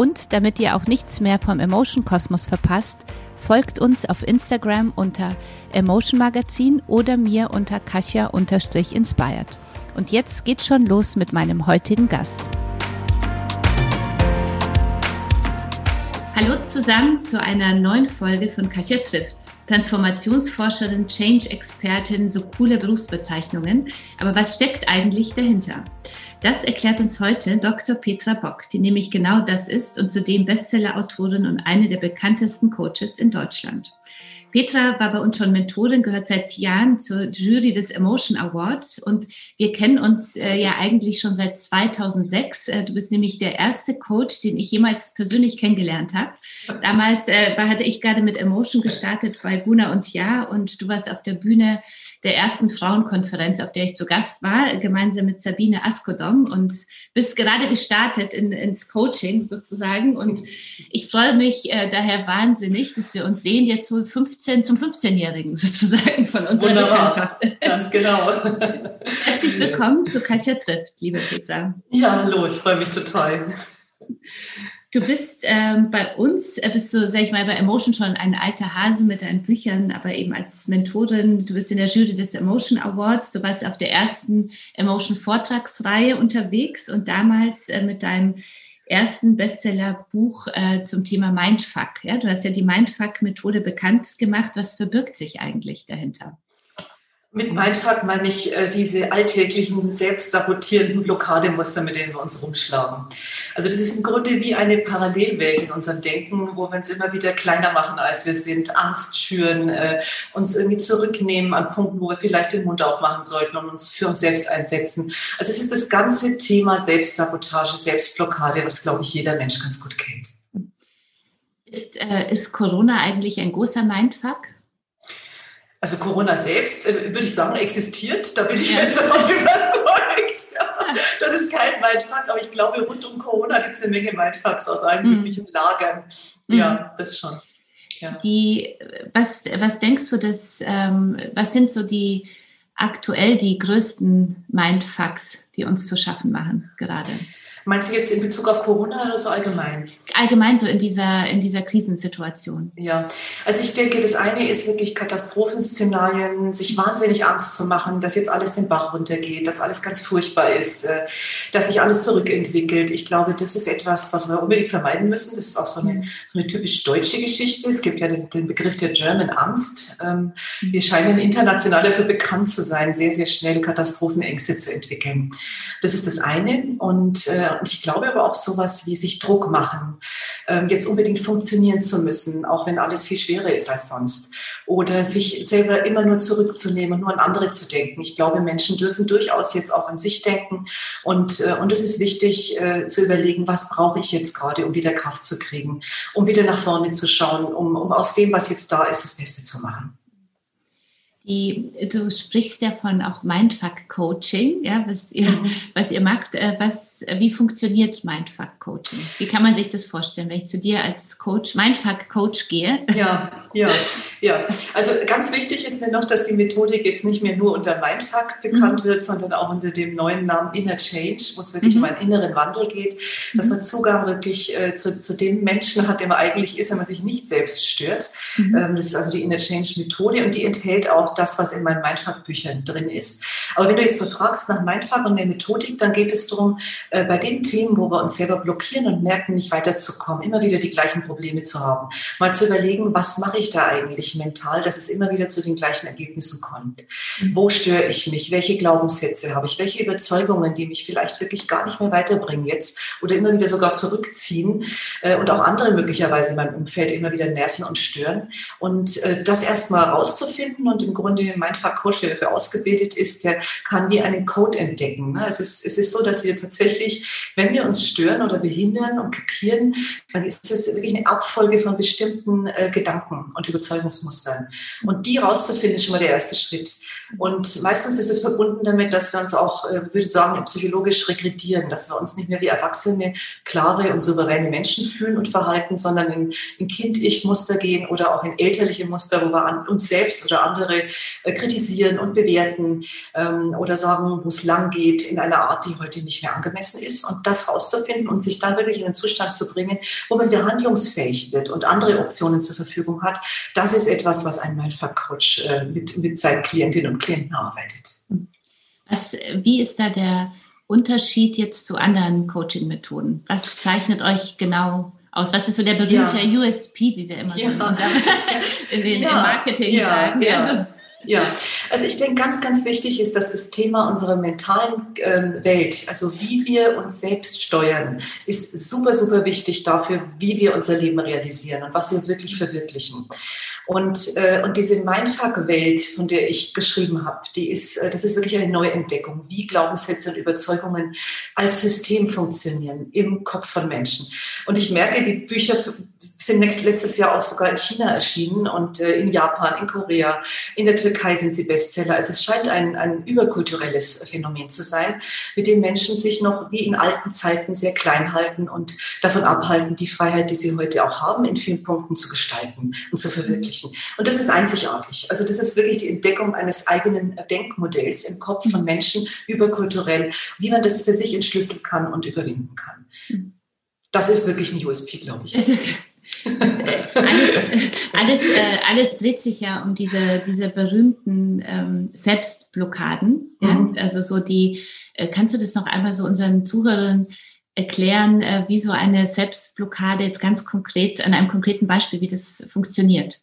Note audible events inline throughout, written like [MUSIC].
Und damit ihr auch nichts mehr vom Emotion Kosmos verpasst, folgt uns auf Instagram unter Emotion Magazin oder mir unter Kasia-inspired. Und jetzt geht's schon los mit meinem heutigen Gast. Hallo zusammen zu einer neuen Folge von Kasia trifft. Transformationsforscherin, Change-Expertin, so coole Berufsbezeichnungen. Aber was steckt eigentlich dahinter? Das erklärt uns heute Dr. Petra Bock, die nämlich genau das ist und zudem Bestseller-Autorin und eine der bekanntesten Coaches in Deutschland. Petra war bei uns schon Mentorin, gehört seit Jahren zur Jury des Emotion Awards und wir kennen uns äh, ja eigentlich schon seit 2006. Äh, du bist nämlich der erste Coach, den ich jemals persönlich kennengelernt habe. Damals äh, hatte ich gerade mit Emotion gestartet bei Guna und Ja und du warst auf der Bühne der ersten Frauenkonferenz, auf der ich zu Gast war, gemeinsam mit Sabine Askodom und bist gerade gestartet in, ins Coaching sozusagen. Und ich freue mich äh, daher wahnsinnig, dass wir uns sehen, jetzt so 15 zum 15-Jährigen sozusagen von unserer Wunderbar. Bekanntschaft. Ganz genau. Herzlich willkommen zu Kasia trifft, liebe Petra. Ja, hallo, ich freue mich total. Du bist ähm, bei uns, äh, bist du, sag ich mal, bei Emotion schon ein alter Hase mit deinen Büchern, aber eben als Mentorin. Du bist in der Jury des Emotion Awards. Du warst auf der ersten Emotion Vortragsreihe unterwegs und damals äh, mit deinem ersten Bestsellerbuch äh, zum Thema Mindfuck. Ja, du hast ja die Mindfuck-Methode bekannt gemacht. Was verbirgt sich eigentlich dahinter? Mit Mindfuck meine ich äh, diese alltäglichen, selbstsabotierenden Blockademuster, mit denen wir uns rumschlagen. Also das ist im Grunde wie eine Parallelwelt in unserem Denken, wo wir uns immer wieder kleiner machen, als wir sind, Angst schüren, äh, uns irgendwie zurücknehmen an Punkten, wo wir vielleicht den Mund aufmachen sollten und uns für uns selbst einsetzen. Also es ist das ganze Thema Selbstsabotage, Selbstblockade, was, glaube ich, jeder Mensch ganz gut kennt. Ist, äh, ist Corona eigentlich ein großer Mindfuck? Also Corona selbst, äh, würde ich sagen, existiert. Da bin ich fest davon [LAUGHS] überzeugt. Ja, das ist kein Mindfuck, aber ich glaube, rund um Corona gibt es eine Menge Mindfucks aus allen mhm. möglichen Lagern. Ja, mhm. das schon. Ja. Die, was, was denkst du, dass, ähm, was sind so die aktuell die größten Mindfucks, die uns zu schaffen machen gerade? Meinst du jetzt in Bezug auf Corona oder so allgemein? Allgemein so in dieser, in dieser Krisensituation. Ja, also ich denke, das eine ist wirklich Katastrophenszenarien, sich wahnsinnig Angst zu machen, dass jetzt alles den Bach runtergeht, dass alles ganz furchtbar ist, äh, dass sich alles zurückentwickelt. Ich glaube, das ist etwas, was wir unbedingt vermeiden müssen. Das ist auch so eine, so eine typisch deutsche Geschichte. Es gibt ja den, den Begriff der German Angst. Ähm. Wir scheinen international dafür bekannt zu sein, sehr, sehr schnell Katastrophenängste zu entwickeln. Das ist das eine. Und und ich glaube aber auch sowas wie sich Druck machen, ähm, jetzt unbedingt funktionieren zu müssen, auch wenn alles viel schwerer ist als sonst. Oder sich selber immer nur zurückzunehmen und nur an andere zu denken. Ich glaube, Menschen dürfen durchaus jetzt auch an sich denken. Und, äh, und es ist wichtig äh, zu überlegen, was brauche ich jetzt gerade, um wieder Kraft zu kriegen, um wieder nach vorne zu schauen, um, um aus dem, was jetzt da ist, das Beste zu machen. Die, du sprichst ja von auch Mindfuck-Coaching, ja, was ihr, mhm. was ihr macht. Äh, was, wie funktioniert Mindfuck-Coaching? Wie kann man sich das vorstellen, wenn ich zu dir als Coach, Mindfuck-Coach gehe? Ja, ja, ja. Also ganz wichtig ist mir noch, dass die Methodik jetzt nicht mehr nur unter Mindfuck bekannt mhm. wird, sondern auch unter dem neuen Namen Inner Change, wo es wirklich mhm. um einen inneren Wandel geht, dass mhm. man Zugang wirklich äh, zu, zu dem Menschen hat, der man eigentlich ist, wenn man sich nicht selbst stört. Mhm. Ähm, das ist also die Inner Change-Methode und die enthält auch das, was in meinen Mindfuck-Büchern drin ist. Aber wenn du jetzt so fragst nach Mindfuck und der Methodik, dann geht es darum, äh, bei den Themen, wo wir uns selber blockieren und merken, nicht weiterzukommen, immer wieder die gleichen Probleme zu haben, mal zu überlegen, was mache ich da eigentlich mental, dass es immer wieder zu den gleichen Ergebnissen kommt. Mhm. Wo störe ich mich? Welche Glaubenssätze habe ich? Welche Überzeugungen, die mich vielleicht wirklich gar nicht mehr weiterbringen jetzt oder immer wieder sogar zurückziehen äh, und auch andere möglicherweise in meinem Umfeld immer wieder nerven und stören. Und äh, das erstmal rauszufinden und im Grunde dafür ausgebildet ist, der kann wie einen Code entdecken. Ne? Es ist, es ist so, dass wir tatsächlich, wenn wir uns stören oder behindern und blockieren, dann ist es wirklich eine Abfolge von bestimmten äh, Gedanken und Überzeugungsmustern. Und die rauszufinden, ist schon mal der erste Schritt. Und meistens ist es verbunden damit, dass wir uns auch, äh, würde ich sagen, psychologisch regredieren, dass wir uns nicht mehr wie Erwachsene, klare und souveräne Menschen fühlen und verhalten, sondern in, in Kind-Ich-Muster gehen oder auch in elterliche Muster, wo wir uns selbst oder andere äh, kritisieren und bewerten ähm, oder sagen, wo es lang geht, in einer Art, die heute nicht mehr angemessen ist. Und das rauszufinden und sich dann wirklich in den Zustand zu bringen, wo man wieder handlungsfähig wird und andere Optionen zur Verfügung hat, das ist etwas, was ein Mindfuck-Coach äh, mit, mit seinen Klientinnen und Klienten arbeitet. Was, wie ist da der Unterschied jetzt zu anderen Coaching-Methoden? Was zeichnet euch genau aus? Was ist so der berühmte ja. USP, wie wir immer ja. so in, unserem, in den, ja. im Marketing sagen? Also, ja, also ich denke, ganz, ganz wichtig ist, dass das Thema unserer mentalen ähm, Welt, also wie wir uns selbst steuern, ist super, super wichtig dafür, wie wir unser Leben realisieren und was wir wirklich verwirklichen. Und, äh, und diese Mindfuck-Welt, von der ich geschrieben habe, die ist, äh, das ist wirklich eine Neuentdeckung, wie Glaubenssätze und Überzeugungen als System funktionieren im Kopf von Menschen. Und ich merke, die Bücher sind letztes Jahr auch sogar in China erschienen und äh, in Japan, in Korea, in der Türkei sind sie Bestseller. Also es scheint ein, ein überkulturelles Phänomen zu sein, mit dem Menschen sich noch wie in alten Zeiten sehr klein halten und davon abhalten, die Freiheit, die sie heute auch haben, in vielen Punkten zu gestalten und zu verwirklichen ermöglichen. Und das ist einzigartig. Also das ist wirklich die Entdeckung eines eigenen Denkmodells im Kopf von Menschen überkulturell, wie man das für sich entschlüsseln kann und überwinden kann. Das ist wirklich ein USP, glaube ich. [LAUGHS] alles, alles, äh, alles, dreht sich ja um diese, diese berühmten ähm, Selbstblockaden. Ja? Mhm. Also so die, äh, kannst du das noch einmal so unseren Zuhörern erklären, äh, wie so eine Selbstblockade jetzt ganz konkret, an einem konkreten Beispiel, wie das funktioniert?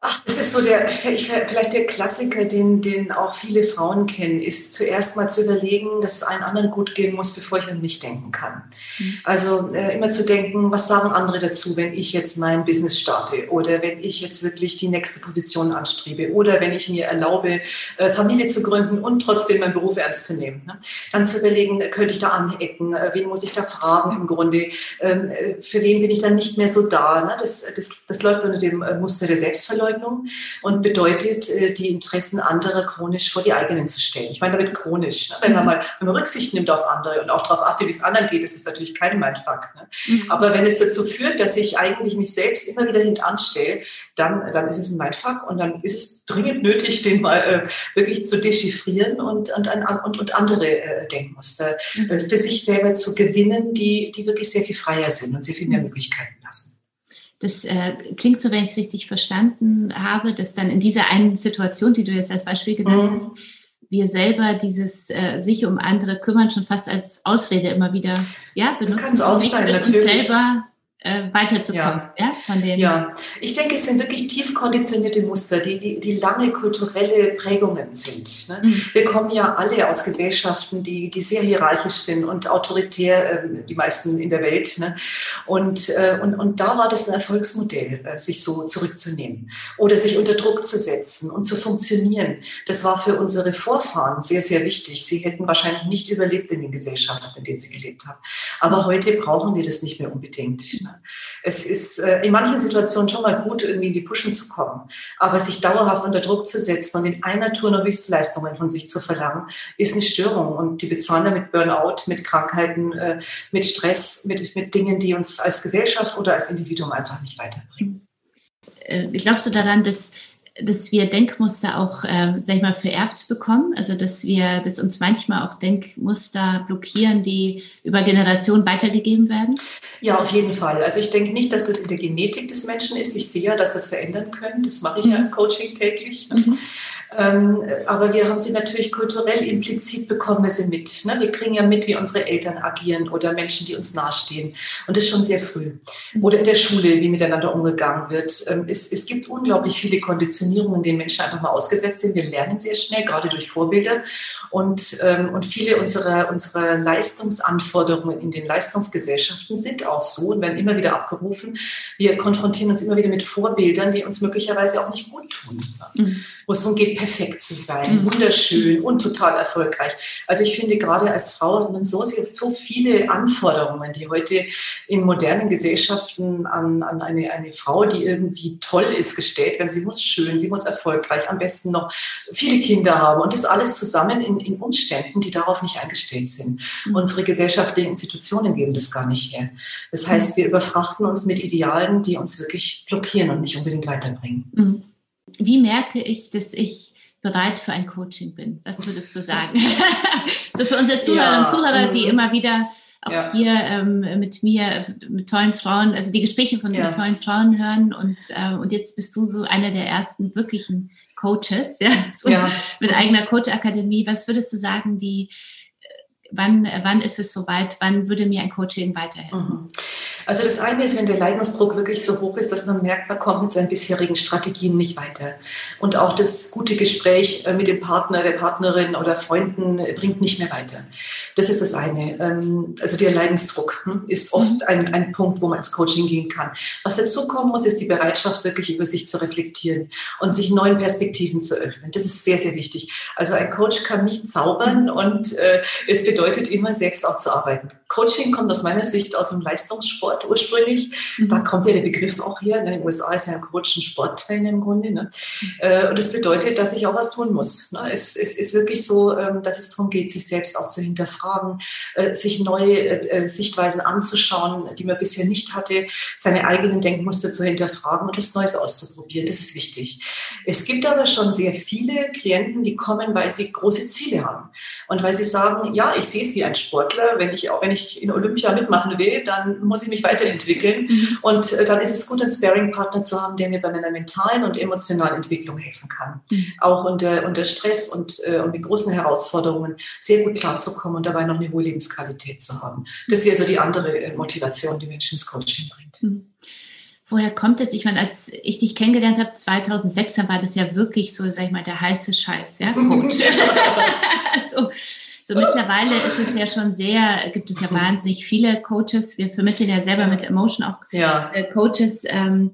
Ach, das ist so der, vielleicht der Klassiker, den, den auch viele Frauen kennen, ist zuerst mal zu überlegen, dass es allen anderen gut gehen muss, bevor ich an mich denken kann. Mhm. Also äh, immer zu denken, was sagen andere dazu, wenn ich jetzt mein Business starte oder wenn ich jetzt wirklich die nächste Position anstrebe oder wenn ich mir erlaube, äh, Familie zu gründen und trotzdem meinen Beruf ernst zu nehmen. Ne? Dann zu überlegen, äh, könnte ich da anecken, äh, wen muss ich da fragen im Grunde, ähm, äh, für wen bin ich dann nicht mehr so da. Ne? Das, das, das läuft unter dem Muster der Selbstverleugnung. Selbstverleugnung und bedeutet, äh, die Interessen anderer chronisch vor die eigenen zu stellen. Ich meine damit chronisch. Ne? Wenn man mhm. mal wenn man Rücksicht nimmt auf andere und auch darauf achtet, wie es anderen geht, ist es natürlich kein Mindfuck. Ne? Mhm. Aber wenn es dazu führt, dass ich eigentlich mich selbst immer wieder hintanstelle, dann, dann ist es ein Mindfuck und dann ist es dringend nötig, den mal äh, wirklich zu dechiffrieren und, und, und, und andere äh, Denkmuster mhm. äh, für sich selber zu gewinnen, die, die wirklich sehr viel freier sind und sehr viel mehr mhm. Möglichkeiten lassen. Das äh, klingt so, wenn ich es richtig verstanden habe, dass dann in dieser einen Situation, die du jetzt als Beispiel genannt mhm. hast, wir selber dieses äh, sich um andere kümmern schon fast als Ausrede immer wieder ja, benutzen. Das kann es auch sein, natürlich. Selber äh, weiterzukommen. Ja. Ja, von den ja, ich denke, es sind wirklich tief konditionierte Muster, die, die, die lange kulturelle Prägungen sind. Ne? Mhm. Wir kommen ja alle aus Gesellschaften, die, die sehr hierarchisch sind und autoritär, äh, die meisten in der Welt. Ne? Und, äh, und, und da war das ein Erfolgsmodell, äh, sich so zurückzunehmen oder sich unter Druck zu setzen und zu funktionieren. Das war für unsere Vorfahren sehr, sehr wichtig. Sie hätten wahrscheinlich nicht überlebt in den Gesellschaften, in denen sie gelebt haben. Aber heute brauchen wir das nicht mehr unbedingt. Es ist äh, in manchen Situationen schon mal gut, irgendwie in die Pushen zu kommen. Aber sich dauerhaft unter Druck zu setzen und in einer Tour nur Höchstleistungen von sich zu verlangen, ist eine Störung. Und die bezahlen damit Burnout, mit Krankheiten, äh, mit Stress, mit, mit Dingen, die uns als Gesellschaft oder als Individuum einfach nicht weiterbringen. Äh, glaubst du daran, dass dass wir Denkmuster auch, äh, sag ich mal, vererbt bekommen. Also dass wir, dass uns manchmal auch Denkmuster blockieren, die über Generationen weitergegeben werden? Ja, auf jeden Fall. Also ich denke nicht, dass das in der Genetik des Menschen ist. Ich sehe ja, dass das verändern können. Das mache ich mhm. ja im Coaching täglich. Mhm. Ähm, aber wir haben sie natürlich kulturell implizit bekommen wir sie mit. Ne? Wir kriegen ja mit, wie unsere Eltern agieren oder Menschen, die uns nahestehen. Und das schon sehr früh. Mhm. Oder in der Schule, wie miteinander umgegangen wird. Ähm, es, es gibt unglaublich viele Konditionierungen den Menschen einfach mal ausgesetzt sind. Wir lernen sehr schnell, gerade durch Vorbilder. Und, ähm, und viele unserer, unserer Leistungsanforderungen in den Leistungsgesellschaften sind auch so und werden immer wieder abgerufen. Wir konfrontieren uns immer wieder mit Vorbildern, die uns möglicherweise auch nicht gut tun. Mhm. Wo es darum geht, perfekt zu sein, mhm. wunderschön und total erfolgreich. Also ich finde, gerade als Frau hat man so, so viele Anforderungen, die heute in modernen Gesellschaften an, an eine, eine Frau, die irgendwie toll ist, gestellt werden. Sie muss schön, sie muss erfolgreich, am besten noch viele Kinder haben und das alles zusammen in, in Umständen, die darauf nicht eingestellt sind. Mhm. Unsere gesellschaftlichen Institutionen geben das gar nicht her. Das heißt, wir überfrachten uns mit Idealen, die uns wirklich blockieren und nicht unbedingt weiterbringen. Wie merke ich, dass ich bereit für ein Coaching bin? Das würdest du sagen. [LAUGHS] so für unsere Zuhörer ja, und Zuhörer, die mhm. immer wieder auch ja. hier ähm, mit mir, mit tollen Frauen, also die Gespräche von ja. tollen Frauen hören und, äh, und jetzt bist du so einer der ersten wirklichen Coaches, ja, [LAUGHS] so ja. mit eigener Coach-Akademie. Was würdest du sagen, die, wann, wann ist es soweit, wann würde mir ein Coaching weiterhelfen? Mhm. Also das eine ist, wenn der Leidensdruck wirklich so hoch ist, dass man merkt, man kommt mit seinen bisherigen Strategien nicht weiter. Und auch das gute Gespräch äh, mit dem Partner, der Partnerin oder Freunden äh, bringt nicht mehr weiter. Das ist das eine. Ähm, also der Leidensdruck hm, ist oft mhm. ein, ein Punkt, wo man ins Coaching gehen kann. Was dazu kommen muss, ist die Bereitschaft, wirklich über sich zu reflektieren und sich neuen Perspektiven zu öffnen. Das ist sehr, sehr wichtig. Also ein Coach kann nicht zaubern mhm. und äh, es bedeutet immer, selbst auch zu arbeiten. Coaching kommt aus meiner Sicht aus dem Leistungssport ursprünglich. Mhm. Da kommt ja der Begriff auch her. Ne? In den USA ist ja ein Coach ein Sporttrainer im Grunde. Ne? Äh, und das bedeutet, dass ich auch was tun muss. Ne? Es, es ist wirklich so, ähm, dass es darum geht, sich selbst auch zu hinterfragen, äh, sich neue äh, Sichtweisen anzuschauen, die man bisher nicht hatte, seine eigenen Denkmuster zu hinterfragen und das Neues auszuprobieren. Das ist wichtig. Es gibt aber schon sehr viele Klienten, die kommen, weil sie große Ziele haben und weil sie sagen, ja, ich sehe es wie ein Sportler. Wenn ich, wenn ich in Olympia mitmachen will, dann muss ich mich weiterentwickeln. Mhm. Und äh, dann ist es gut, einen Sparing-Partner zu haben, der mir bei meiner mentalen und emotionalen Entwicklung helfen kann. Mhm. Auch unter, unter Stress und, äh, und mit großen Herausforderungen sehr gut klarzukommen und dabei noch eine hohe Lebensqualität zu haben. Das ist also die andere äh, Motivation, die Menschen ins Coaching bringt. Mhm. Woher kommt es? Ich meine, als ich dich kennengelernt habe, 2006, dann war das ja wirklich so, sag ich mal, der heiße Scheiß, ja, Coach. [LAUGHS] [LAUGHS] so, so mittlerweile ist es ja schon sehr, gibt es ja wahnsinnig viele Coaches. Wir vermitteln ja selber mit Emotion auch ja. Äh, Coaches. Ähm,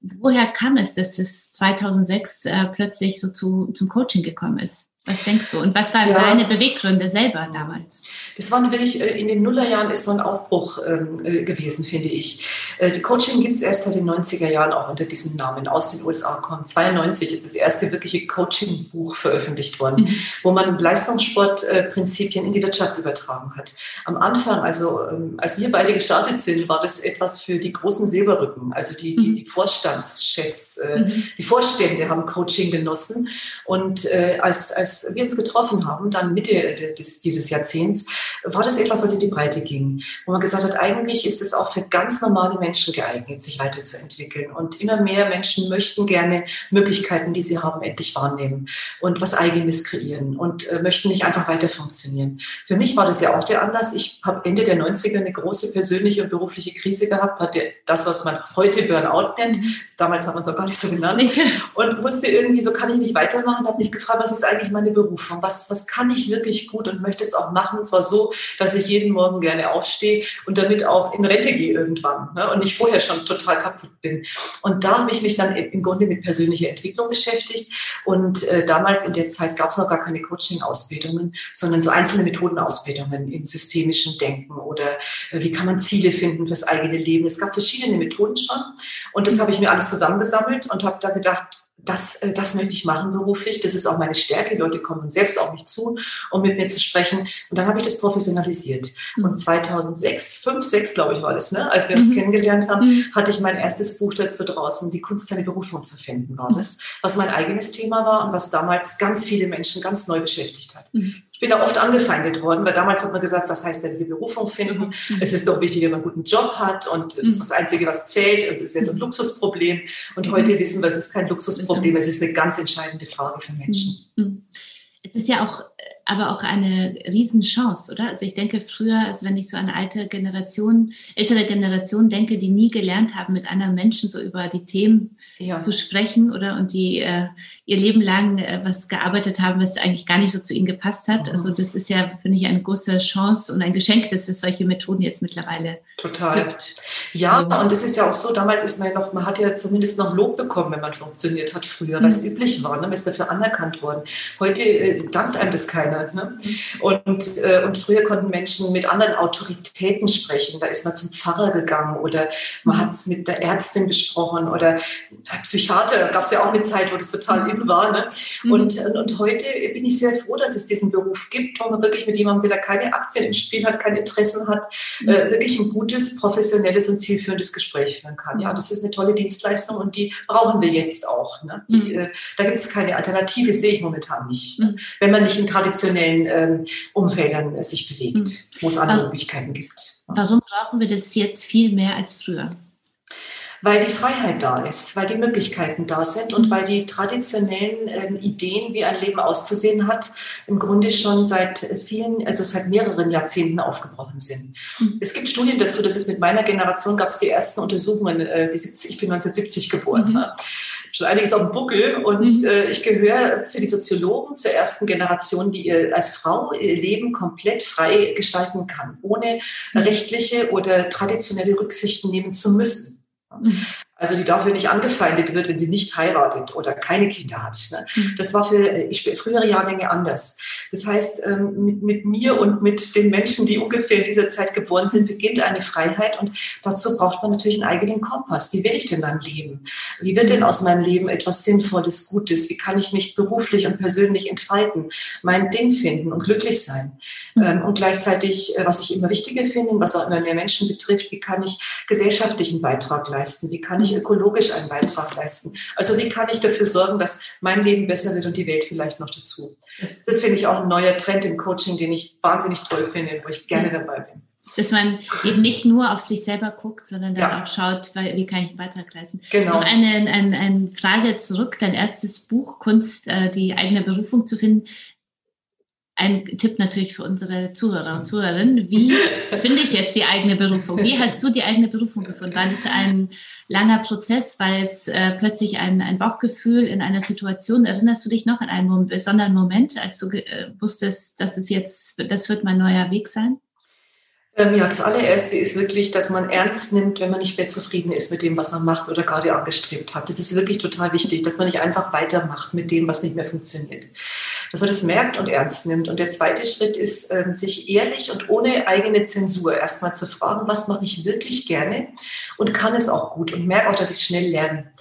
woher kam es, dass es 2006 äh, plötzlich so zu, zum Coaching gekommen ist? Was denkst du? Und was waren ja. deine Beweggründe selber damals? Das war natürlich, äh, in den Nullerjahren ist so ein Aufbruch ähm, äh, gewesen, finde ich. Äh, Coaching gibt es erst seit den 90er Jahren auch unter diesem Namen aus den USA kommt. 92 ist das erste wirkliche Coaching-Buch veröffentlicht worden, mhm. wo man Leistungssportprinzipien in die Wirtschaft übertragen hat. Am Anfang, also ähm, als wir beide gestartet sind, war das etwas für die großen Silberrücken, also die, die, mhm. die Vorstandschefs, mhm. die Vorstände haben Coaching genossen. Und als, als als wir uns getroffen haben, dann Mitte des, dieses Jahrzehnts, war das etwas, was in die Breite ging. Wo man gesagt hat, eigentlich ist es auch für ganz normale Menschen geeignet, sich weiterzuentwickeln. Und immer mehr Menschen möchten gerne Möglichkeiten, die sie haben, endlich wahrnehmen und was Eigenes kreieren und äh, möchten nicht einfach weiter funktionieren. Für mich war das ja auch der Anlass. Ich habe Ende der 90er eine große persönliche und berufliche Krise gehabt, hatte das, was man heute Burnout nennt. Damals haben wir es auch gar nicht so genannt. [LAUGHS] Und wusste irgendwie, so kann ich nicht weitermachen, habe mich gefragt, was ist eigentlich mein meine Berufung? Was, was kann ich wirklich gut und möchte es auch machen? Und zwar so, dass ich jeden Morgen gerne aufstehe und damit auch in Rente gehe irgendwann ne? und nicht vorher schon total kaputt bin. Und da habe ich mich dann im Grunde mit persönlicher Entwicklung beschäftigt. Und äh, damals in der Zeit gab es noch gar keine Coaching-Ausbildungen, sondern so einzelne Methodenausbildungen in systemischem Denken oder äh, wie kann man Ziele finden fürs eigene Leben. Es gab verschiedene Methoden schon. Und das habe ich mir alles zusammengesammelt und habe da gedacht, das, äh, das möchte ich machen beruflich. Das ist auch meine Stärke. Die Leute kommen selbst auf mich zu, um mit mir zu sprechen. Und dann habe ich das professionalisiert. Mhm. Und 2006, 5, 6 glaube ich war das, ne? als wir uns mhm. kennengelernt haben, mhm. hatte ich mein erstes Buch dazu draußen, die Kunst, seine Berufung zu finden, war das, was mein eigenes Thema war und was damals ganz viele Menschen ganz neu beschäftigt hat. Mhm bin da oft angefeindet worden, weil damals hat man gesagt, was heißt denn die Berufung finden? Mhm. Es ist doch wichtig, wenn man einen guten Job hat und das ist das Einzige, was zählt und das wäre so ein mhm. Luxusproblem. Und heute wissen wir, es ist kein Luxusproblem, es ist eine ganz entscheidende Frage für Menschen. Mhm. Es ist ja auch aber auch eine Riesenchance, oder? Also ich denke früher, also wenn ich so an alte Generation, ältere Generation denke, die nie gelernt haben, mit anderen Menschen so über die Themen ja. zu sprechen, oder? Und die äh, ihr Leben lang äh, was gearbeitet haben, was eigentlich gar nicht so zu ihnen gepasst hat. Mhm. Also das ist ja, finde ich, eine große Chance und ein Geschenk, dass es solche Methoden jetzt mittlerweile Total. gibt. Ja, also, und es ist ja auch so, damals ist man ja noch, man hat ja zumindest noch Lob bekommen, wenn man funktioniert hat früher, mhm. weil es üblich war, ne? man ist dafür anerkannt worden. Heute äh, dankt einem das keiner. Ne? Mhm. Und, äh, und früher konnten Menschen mit anderen Autoritäten sprechen. Da ist man zum Pfarrer gegangen oder man mhm. hat es mit der Ärztin besprochen oder Psychiater, gab es ja auch eine Zeit, wo das total in war. Ne? Mhm. Und, und heute bin ich sehr froh, dass es diesen Beruf gibt, wo man wirklich mit jemandem, der keine Aktien im Spiel hat, keine Interessen hat, mhm. äh, wirklich ein gutes, professionelles und zielführendes Gespräch führen kann. Ja, das ist eine tolle Dienstleistung und die brauchen wir jetzt auch. Ne? Die, mhm. äh, da gibt es keine Alternative, sehe ich momentan nicht. Ne? Wenn man nicht in traditionellen ähm, Umfeldern äh, sich bewegt, wo es andere Möglichkeiten gibt. Warum brauchen wir das jetzt viel mehr als früher? weil die Freiheit da ist, weil die Möglichkeiten da sind und weil die traditionellen ähm, Ideen, wie ein Leben auszusehen hat, im Grunde schon seit vielen, also seit mehreren Jahrzehnten aufgebrochen sind. Mhm. Es gibt Studien dazu, dass es mit meiner Generation gab es die ersten Untersuchungen, äh, die 70, ich bin 1970 geboren. Mhm. Schon einiges auf dem Buckel und mhm. äh, ich gehöre für die Soziologen zur ersten Generation, die ihr als Frau ihr Leben komplett frei gestalten kann, ohne mhm. rechtliche oder traditionelle Rücksichten nehmen zu müssen. Mhm. Also die dafür nicht angefeindet wird, wenn sie nicht heiratet oder keine Kinder hat. Ne? Mhm. Das war für äh, ich, frühere Jahrgänge anders. Das heißt, ähm, mit, mit mir und mit den Menschen, die ungefähr in dieser Zeit geboren sind, beginnt eine Freiheit und dazu braucht man natürlich einen eigenen Kompass. Wie will ich denn dann leben? Wie wird denn aus meinem Leben etwas Sinnvolles, Gutes? Wie kann ich mich beruflich und persönlich entfalten, mein Ding finden und glücklich sein? Mhm. Ähm, und gleichzeitig, äh, was ich immer wichtiger finde, was auch immer mehr Menschen betrifft, wie kann ich gesellschaftlichen Beitrag leisten? Wie kann ich ich ökologisch einen Beitrag leisten? Also wie kann ich dafür sorgen, dass mein Leben besser wird und die Welt vielleicht noch dazu? Das finde ich auch ein neuer Trend im Coaching, den ich wahnsinnig toll finde, wo ich gerne dabei bin. Dass man eben nicht nur auf sich selber guckt, sondern dann ja. auch schaut, wie kann ich einen Beitrag leisten. Genau. Noch eine, eine, eine Frage zurück, dein erstes Buch, Kunst, äh, die eigene Berufung zu finden ein Tipp natürlich für unsere Zuhörer und Zuhörerinnen. Wie [LAUGHS] finde ich jetzt die eigene Berufung? Wie hast du die eigene Berufung gefunden? War das ein langer Prozess, weil es äh, plötzlich ein, ein Bauchgefühl in einer Situation, erinnerst du dich noch an einen besonderen Moment, als du äh, wusstest, dass es jetzt, das wird mein neuer Weg sein? Ja, das allererste ist wirklich, dass man ernst nimmt, wenn man nicht mehr zufrieden ist mit dem, was man macht oder gerade angestrebt hat. Das ist wirklich total wichtig, dass man nicht einfach weitermacht mit dem, was nicht mehr funktioniert. Dass man das merkt und ernst nimmt. Und der zweite Schritt ist, ähm, sich ehrlich und ohne eigene Zensur erstmal zu fragen, was mache ich wirklich gerne und kann es auch gut und merke auch, dass ich schnell lerne.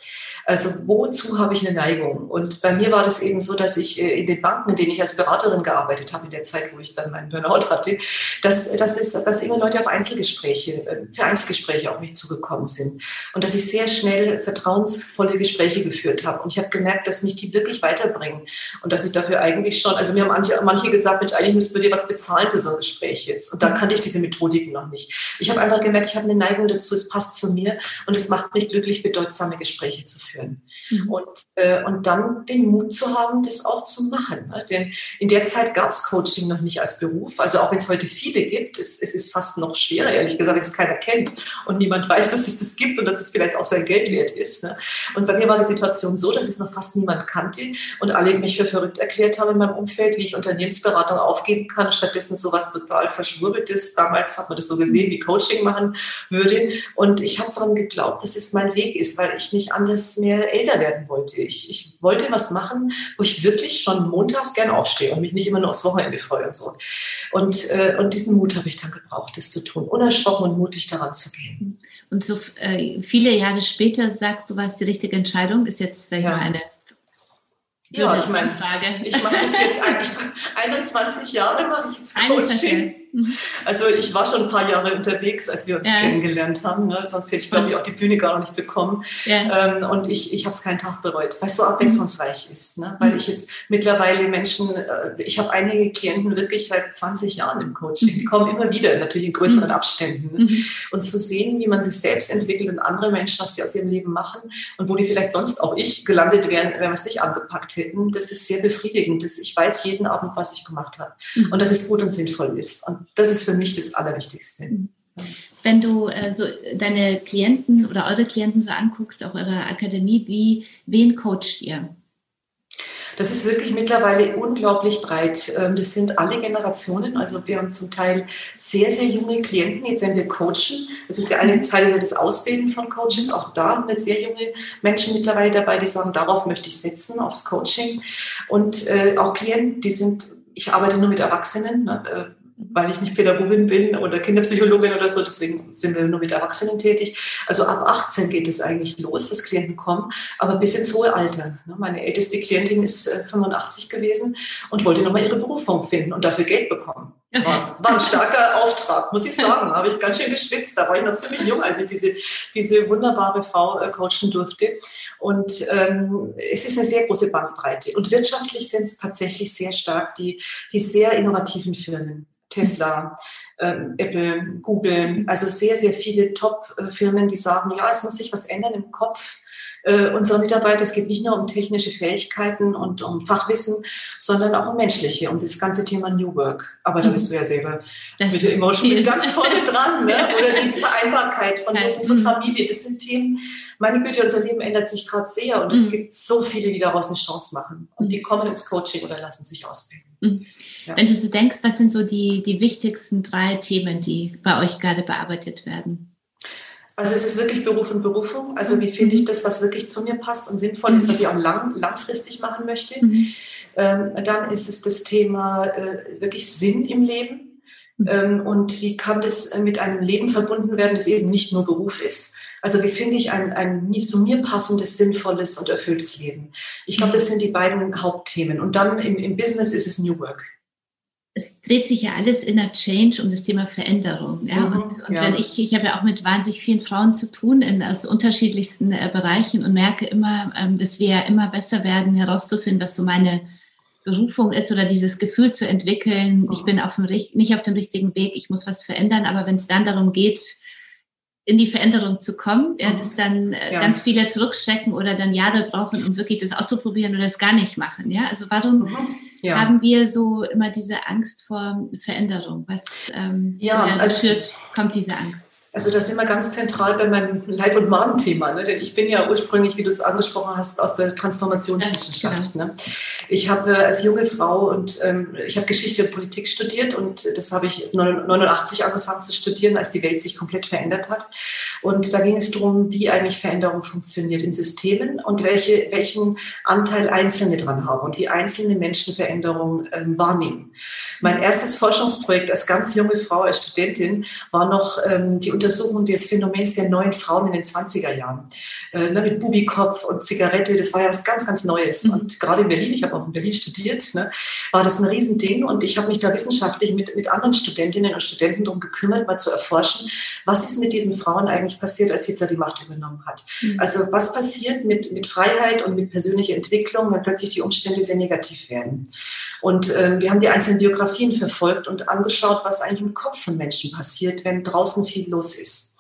Also wozu habe ich eine Neigung? Und bei mir war das eben so, dass ich äh, in den Banken, in denen ich als Beraterin gearbeitet habe, in der Zeit, wo ich dann meinen Burnout hatte, dass, dass, ist, dass immer Leute auf Einzelgespräche, äh, für Einzelgespräche auf mich zugekommen sind. Und dass ich sehr schnell vertrauensvolle Gespräche geführt habe. Und ich habe gemerkt, dass mich die wirklich weiterbringen. Und dass ich dafür eigentlich schon, also mir haben manche, manche gesagt, Mensch, eigentlich müssten wir dir was bezahlen für so ein Gespräch jetzt. Und da kannte ich diese Methodiken noch nicht. Ich habe einfach gemerkt, ich habe eine Neigung dazu, es passt zu mir und es macht mich glücklich, bedeutsame Gespräche zu führen führen. Mhm. Und, äh, und dann den Mut zu haben, das auch zu machen. Ne? Denn in der Zeit gab es Coaching noch nicht als Beruf. Also auch wenn es heute viele gibt, es, es ist fast noch schwerer, ehrlich gesagt, wenn es keiner kennt und niemand weiß, dass es das gibt und dass es vielleicht auch sein Geld wert ist. Ne? Und bei mir war die Situation so, dass es noch fast niemand kannte und alle mich für verrückt erklärt haben in meinem Umfeld, wie ich Unternehmensberatung aufgeben kann, stattdessen sowas total verschwurbeltes. Damals hat man das so gesehen, wie Coaching machen würde. Und ich habe daran geglaubt, dass es mein Weg ist, weil ich nicht anders mehr älter werden wollte. Ich, ich wollte was machen, wo ich wirklich schon montags gerne aufstehe und mich nicht immer nur aufs Wochenende freue und so. Und, äh, und diesen Mut habe ich dann gebraucht, das zu tun, unerschrocken und mutig daran zu gehen. Und so äh, viele Jahre später sagst du, was die richtige Entscheidung ist jetzt, sag ich ja. mal, eine ja, ich meine, ich mache das jetzt eigentlich 21 Jahre mache ich jetzt Coaching. Mhm. [LAUGHS] Also ich war schon ein paar Jahre unterwegs, als wir uns ja. kennengelernt haben. Ne? Sonst hätte ich, glaube ich, auch die Bühne gar nicht bekommen. Ja. Ähm, und ich, ich habe es keinen Tag bereut, weil es so abwechslungsreich mhm. ist. Ne? Weil ich jetzt mittlerweile Menschen, äh, ich habe einige Klienten wirklich seit 20 Jahren im Coaching. Die kommen immer wieder, natürlich in größeren mhm. Abständen. Ne? Mhm. Und zu sehen, wie man sich selbst entwickelt und andere Menschen, was sie aus ihrem Leben machen und wo die vielleicht sonst auch ich gelandet wären, wenn wir es nicht angepackt hätten, das ist sehr befriedigend. Das, ich weiß jeden Abend, was ich gemacht habe. Mhm. Und dass es gut und sinnvoll ist. Und das ist für mich das Allerwichtigste. Mhm. Wenn du äh, so deine Klienten oder eure Klienten so anguckst, auch eure Akademie, wie, wen coacht ihr? Das ist wirklich mittlerweile unglaublich breit. Ähm, das sind alle Generationen. Also wir haben zum Teil sehr, sehr junge Klienten. Jetzt wenn wir coachen. Das ist der eine Teil das Ausbilden von Coaches. Auch da haben wir sehr junge Menschen mittlerweile dabei, die sagen, darauf möchte ich setzen, aufs Coaching. Und äh, auch Klienten, die sind ich arbeite nur mit Erwachsenen, ne, äh, weil ich nicht Pädagogin bin oder Kinderpsychologin oder so, deswegen sind wir nur mit Erwachsenen tätig. Also ab 18 geht es eigentlich los, dass Klienten kommen, aber bis ins hohe Alter. Ne. Meine älteste Klientin ist 85 äh, gewesen und wollte nochmal ihre Berufung finden und dafür Geld bekommen. War, war ein starker Auftrag, muss ich sagen. Habe ich ganz schön geschwitzt. Da war ich noch ziemlich jung, als ich diese, diese wunderbare Frau äh, coachen durfte. Und ähm, es ist eine sehr große Bandbreite. Und wirtschaftlich sind es tatsächlich sehr stark die, die sehr innovativen Firmen. Tesla, ähm, Apple, Google, also sehr, sehr viele Top-Firmen, die sagen, ja, es muss sich was ändern im Kopf äh, unserer Mitarbeiter. Es geht nicht nur um technische Fähigkeiten und um Fachwissen, sondern auch um menschliche, um das ganze Thema New Work. Aber da mhm. bist du ja selber das mit der Emotion mit ganz vorne dran. Ne? [LAUGHS] Oder die Vereinbarkeit von Beruf und Familie. Das sind Themen, meine Güte, unser Leben ändert sich gerade sehr und es mhm. gibt so viele, die daraus eine Chance machen. Und die mhm. kommen ins Coaching oder lassen sich ausbilden. Mhm. Ja. Wenn du so denkst, was sind so die, die wichtigsten drei Themen, die bei euch gerade bearbeitet werden? Also es ist wirklich Beruf und Berufung. Also wie finde ich das, was wirklich zu mir passt und sinnvoll ist, was ich auch lang, langfristig machen möchte. Mhm. Ähm, dann ist es das Thema äh, wirklich Sinn im Leben. Mhm. Ähm, und wie kann das mit einem Leben verbunden werden, das eben nicht nur Beruf ist. Also wie finde ich ein, ein zu mir passendes, sinnvolles und erfülltes Leben. Ich glaube, das sind die beiden Hauptthemen. Und dann im, im Business ist es New Work es dreht sich ja alles in der Change um das Thema Veränderung. Ja? Mhm, und, und ja. wenn ich, ich habe ja auch mit wahnsinnig vielen Frauen zu tun in aus unterschiedlichsten äh, Bereichen und merke immer, ähm, dass wir ja immer besser werden, herauszufinden, was so meine Berufung ist oder dieses Gefühl zu entwickeln, mhm. ich bin auf dem, nicht auf dem richtigen Weg, ich muss was verändern, aber wenn es dann darum geht, in die Veränderung zu kommen, ja, mhm. dass dann äh, ja. ganz viele zurückstecken oder dann Jahre brauchen, um wirklich das auszuprobieren oder das gar nicht machen. Ja, also warum mhm. ja. haben wir so immer diese Angst vor Veränderung? Was ähm, ja, also, führt, kommt diese Angst? Also das ist immer ganz zentral bei meinem Leib- und Magen-Thema. Ne? Denn ich bin ja ursprünglich, wie du es angesprochen hast, aus der Transformationswissenschaft. Ne? Ich habe äh, als junge Frau und ähm, ich habe Geschichte und Politik studiert und das habe ich 89 angefangen zu studieren, als die Welt sich komplett verändert hat. Und da ging es darum, wie eigentlich Veränderung funktioniert in Systemen und welche, welchen Anteil Einzelne dran haben und wie einzelne Menschen Veränderung ähm, wahrnehmen. Mein erstes Forschungsprojekt als ganz junge Frau, als Studentin, war noch ähm, die Untersuchung des Phänomens der neuen Frauen in den 20er Jahren. Äh, ne, mit Bubikopf und Zigarette, das war ja was ganz, ganz Neues. Mhm. Und gerade in Berlin, ich habe auch in Berlin studiert, ne, war das ein Riesending. Und ich habe mich da wissenschaftlich mit, mit anderen Studentinnen und Studenten darum gekümmert, mal zu erforschen, was ist mit diesen Frauen eigentlich passiert, als Hitler die Macht übernommen hat. Mhm. Also was passiert mit, mit Freiheit und mit persönlicher Entwicklung, wenn plötzlich die Umstände sehr negativ werden. Und äh, wir haben die einzelnen Biografien verfolgt und angeschaut, was eigentlich im Kopf von Menschen passiert, wenn draußen viel los ist.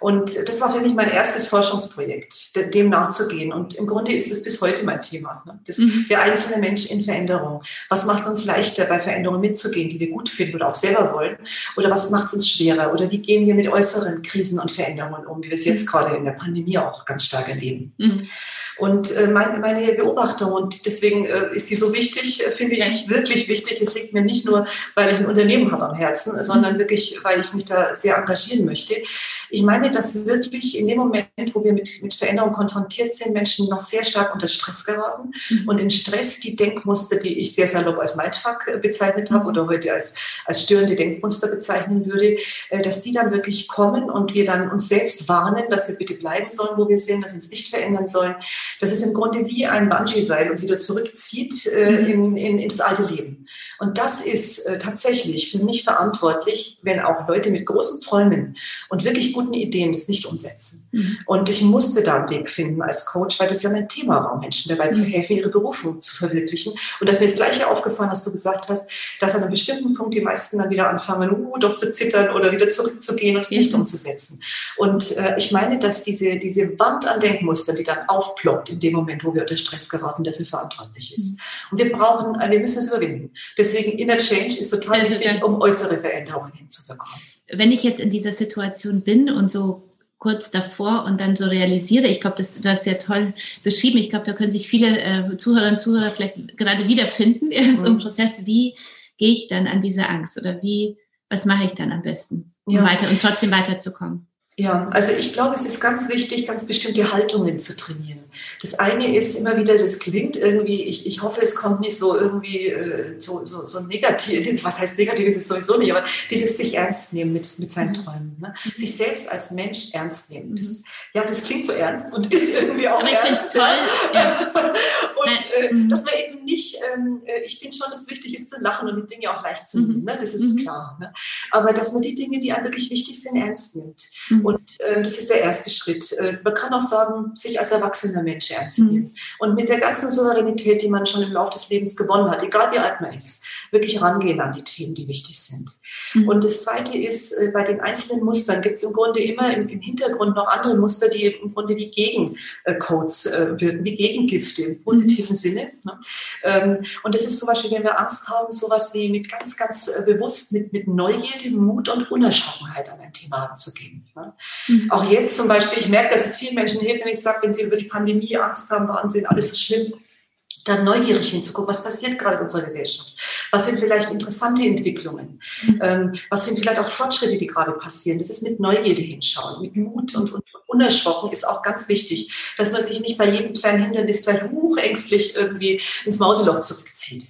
Und das war für mich mein erstes Forschungsprojekt, dem nachzugehen. Und im Grunde ist es bis heute mein Thema. Ne? Das, mhm. Der einzelne Mensch in Veränderung. Was macht es uns leichter, bei Veränderungen mitzugehen, die wir gut finden oder auch selber wollen? Oder was macht es uns schwerer? Oder wie gehen wir mit äußeren Krisen und Veränderungen um, wie wir es jetzt mhm. gerade in der Pandemie auch ganz stark erleben? Mhm. Und äh, meine, meine Beobachtung, und deswegen äh, ist die so wichtig, äh, finde ich wirklich wichtig. Es liegt mir nicht nur, weil ich ein Unternehmen habe am Herzen, sondern wirklich, weil ich mich da sehr engagieren möchte. Ich meine, dass wirklich in dem Moment, wo wir mit, mit Veränderung konfrontiert sind, Menschen noch sehr stark unter Stress geraten mhm. und in Stress die Denkmuster, die ich sehr salopp als Mindfuck äh, bezeichnet habe mhm. oder heute als, als störende Denkmuster bezeichnen würde, äh, dass die dann wirklich kommen und wir dann uns selbst warnen, dass wir bitte bleiben sollen, wo wir sind, dass wir uns nicht verändern sollen Das ist im Grunde wie ein Bungee-Seil und sie wieder zurückzieht äh, mhm. in, in, ins alte Leben. Und das ist tatsächlich für mich verantwortlich, wenn auch Leute mit großen Träumen und wirklich guten Ideen das nicht umsetzen. Mhm. Und ich musste da einen Weg finden als Coach, weil das ja mein Thema war, Menschen dabei mhm. zu helfen, ihre Berufung zu verwirklichen. Und das mir das Gleiche aufgefallen, was du gesagt hast, dass an einem bestimmten Punkt die meisten dann wieder anfangen, uh, doch zu zittern oder wieder zurückzugehen und es nicht mhm. umzusetzen. Und äh, ich meine, dass diese, diese Wand an Denkmustern, die dann aufploppt in dem Moment, wo wir unter Stress geraten, dafür verantwortlich ist. Mhm. Und wir brauchen, äh, wir müssen es überwinden. Deswegen Inner Change ist total wichtig, um äußere Veränderungen hinzubekommen. Wenn ich jetzt in dieser Situation bin und so kurz davor und dann so realisiere, ich glaube, das, das ist ja toll beschrieben. Ich glaube, da können sich viele äh, Zuhörerinnen und Zuhörer vielleicht gerade wiederfinden in so einem mhm. Prozess. Wie gehe ich dann an diese Angst oder wie, was mache ich dann am besten, um ja. weiter und trotzdem weiterzukommen? Ja, also ich glaube, es ist ganz wichtig, ganz bestimmte Haltungen zu trainieren. Das eine ist immer wieder, das klingt irgendwie, ich, ich hoffe, es kommt nicht so irgendwie äh, so, so, so negativ, [LAUGHS] was heißt negativ ist es sowieso nicht, aber dieses sich ernst nehmen mit, mit seinen mhm. Träumen. Ne? Sich selbst als Mensch ernst nehmen. Das, mhm. ja, das klingt so ernst und [LAUGHS] ist irgendwie auch aber ich finde es toll. Ja. [LAUGHS] und äh, mhm. dass man eben nicht, ähm, äh, ich finde schon, dass es wichtig ist zu lachen und die Dinge auch leicht zu nehmen, ne? das ist mhm. klar. Ne? Aber dass man die Dinge, die einem wirklich wichtig sind, ernst nimmt. Mhm. Und äh, das ist der erste Schritt. Äh, man kann auch sagen, sich als erwachsener Mensch ernst nehmen. Mhm. Und mit der ganzen Souveränität, die man schon im Laufe des Lebens gewonnen hat, egal wie alt man ist, wirklich rangehen an die Themen, die wichtig sind. Mhm. Und das Zweite ist, äh, bei den einzelnen Mustern gibt es im Grunde immer im, im, Hintergrund noch andere Muster, die im Grunde wie Gegencodes äh, wirken, wie Gegengifte im positiven mhm. Sinne. Ne? Ähm, und das ist zum Beispiel, wenn wir Angst haben, sowas wie mit ganz, ganz äh, bewusst mit, mit Neugierde, Mut und Unerschrockenheit an ein Thema anzugehen. Ne? Mhm. Auch jetzt zum Beispiel, ich merke, dass es vielen Menschen hilft, wenn ich sage, wenn sie über die Pandemie Angst haben, Wahnsinn, alles ist schlimm dann neugierig hinzugucken, was passiert gerade in unserer Gesellschaft? Was sind vielleicht interessante Entwicklungen? Mhm. Ähm, was sind vielleicht auch Fortschritte, die gerade passieren? Das ist mit Neugierde hinschauen, mit Mut und, und unerschrocken ist auch ganz wichtig, dass man sich nicht bei jedem kleinen Hindernis gleich hochängstlich irgendwie ins Mauseloch zurückzieht.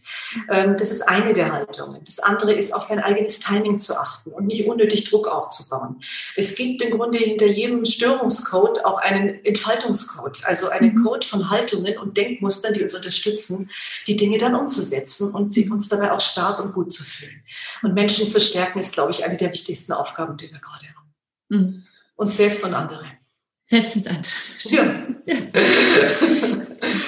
Ähm, das ist eine der Haltungen. Das andere ist, auf sein eigenes Timing zu achten und nicht unnötig Druck aufzubauen. Es gibt im Grunde hinter jedem Störungscode auch einen Entfaltungscode, also einen mhm. Code von Haltungen und Denkmustern, die uns unterstützen, die Dinge dann umzusetzen und sie uns dabei auch stark und gut zu fühlen. Und Menschen zu stärken ist, glaube ich, eine der wichtigsten Aufgaben, die wir gerade haben. Mhm. Uns selbst und andere. Selbst ins andere. Ja.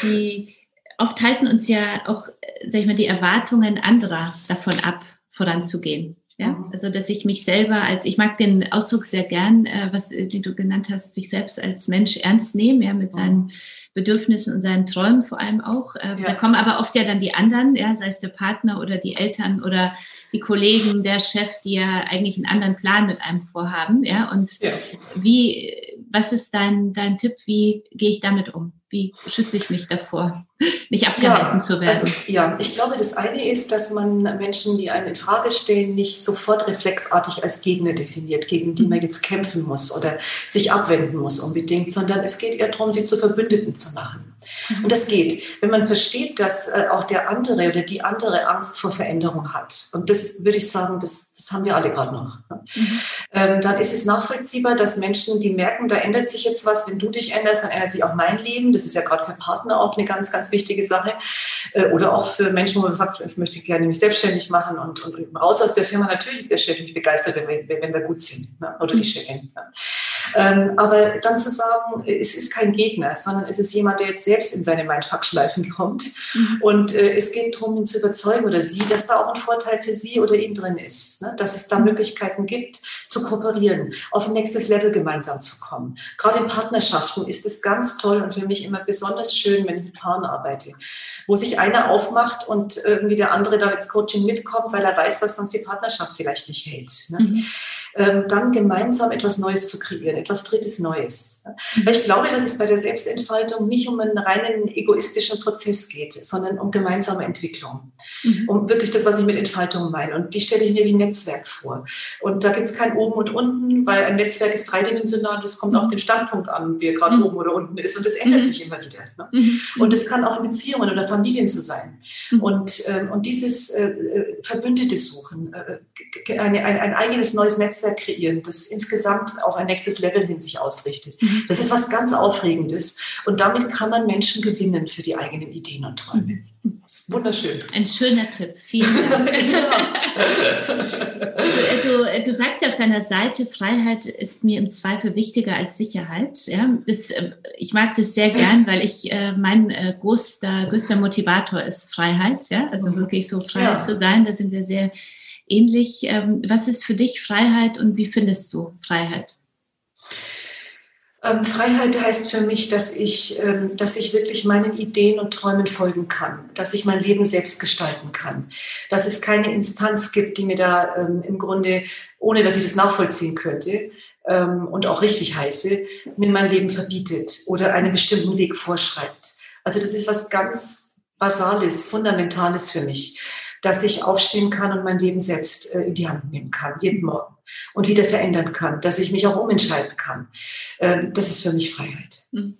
die oft halten uns ja auch, sag ich mal, die Erwartungen anderer davon ab, voranzugehen. Ja, also dass ich mich selber als, ich mag den Ausdruck sehr gern, äh, was den du genannt hast, sich selbst als Mensch ernst nehmen, ja, mit seinen mhm. Bedürfnissen und seinen Träumen vor allem auch. Äh, ja. Da kommen aber oft ja dann die anderen, ja, sei es der Partner oder die Eltern oder die Kollegen, der Chef, die ja eigentlich einen anderen Plan mit einem vorhaben, ja. Und ja. wie, was ist dein, dein Tipp? Wie gehe ich damit um? Wie schütze ich mich davor, [LAUGHS] nicht abgehalten ja, zu werden? Also, ja, ich glaube, das eine ist, dass man Menschen, die einen in Frage stellen, nicht sofort reflexartig als Gegner definiert, gegen die man jetzt kämpfen muss oder sich abwenden muss unbedingt, sondern es geht eher darum, sie zu Verbündeten zu machen. Mhm. Und das geht, wenn man versteht, dass äh, auch der andere oder die andere Angst vor Veränderung hat. Und das würde ich sagen, das, das haben wir alle gerade noch. Ne? Mhm. Ähm, dann ist es nachvollziehbar, dass Menschen, die merken, da ändert sich jetzt was, wenn du dich änderst, dann ändert sich auch mein Leben. Das ist ja gerade für Partner auch eine ganz, ganz wichtige Sache. Äh, oder auch für Menschen, wo man sagt, ich möchte gerne mich selbstständig machen und, und, und raus aus der Firma. Natürlich ist der Chef nicht begeistert, wenn wir, wenn wir gut sind. Ne? Oder die mhm. Chefin. Ne? Ähm, aber dann zu sagen, es ist kein Gegner, sondern es ist jemand, der jetzt selbst in seine Mindfuck-Schleifen kommt. Mhm. Und äh, es geht darum, ihn zu überzeugen oder sie, dass da auch ein Vorteil für sie oder ihn drin ist. Ne? Dass es da Möglichkeiten gibt, zu kooperieren, auf ein nächstes Level gemeinsam zu kommen. Gerade in Partnerschaften ist es ganz toll und für mich immer besonders schön, wenn ich mit Paaren arbeite, wo sich einer aufmacht und irgendwie der andere dann ins Coaching mitkommt, weil er weiß, dass sonst die Partnerschaft vielleicht nicht hält. Ne? Mhm dann gemeinsam etwas Neues zu kreieren, etwas Drittes Neues. Weil ich glaube, dass es bei der Selbstentfaltung nicht um einen reinen egoistischen Prozess geht, sondern um gemeinsame Entwicklung. Mhm. Um wirklich das, was ich mit Entfaltung meine. Und die stelle ich mir wie ein Netzwerk vor. Und da gibt es kein Oben und Unten, weil ein Netzwerk ist dreidimensional. Das kommt mhm. auf den Standpunkt an, wie er gerade mhm. oben oder unten ist. Und das ändert mhm. sich immer wieder. Ne? Mhm. Und es kann auch in Beziehungen oder Familien so sein. Mhm. Und, ähm, und dieses äh, äh Verbündete suchen, äh, eine, ein, ein eigenes neues Netzwerk, Netzwerk kreieren, das insgesamt auf ein nächstes Level hin sich ausrichtet. Mhm. Das ist was ganz Aufregendes. Und damit kann man Menschen gewinnen für die eigenen Ideen und Träume. Mhm. wunderschön. Ein schöner Tipp. Vielen Dank. [LAUGHS] du, du, du, sagst ja auf deiner Seite, Freiheit ist mir im Zweifel wichtiger als Sicherheit. Ja, das, äh, ich mag das sehr gern, weil ich äh, mein äh, größter, größter Motivator ist Freiheit. Ja, also mhm. wirklich so frei ja. zu sein. Da sind wir sehr ähnlich. Ähm, was ist für dich Freiheit und wie findest du Freiheit? Ähm, Freiheit heißt für mich, dass ich, ähm, dass ich wirklich meinen Ideen und Träumen folgen kann, dass ich mein Leben selbst gestalten kann, dass es keine Instanz gibt, die mir da ähm, im Grunde, ohne dass ich das nachvollziehen könnte ähm, und auch richtig heiße, mir mein Leben verbietet oder einen bestimmten Weg vorschreibt. Also das ist was ganz Basales, Fundamentales für mich, dass ich aufstehen kann und mein Leben selbst äh, in die Hand nehmen kann, jeden Morgen und wieder verändern kann, dass ich mich auch umentscheiden kann. Ähm, das ist für mich Freiheit. Mhm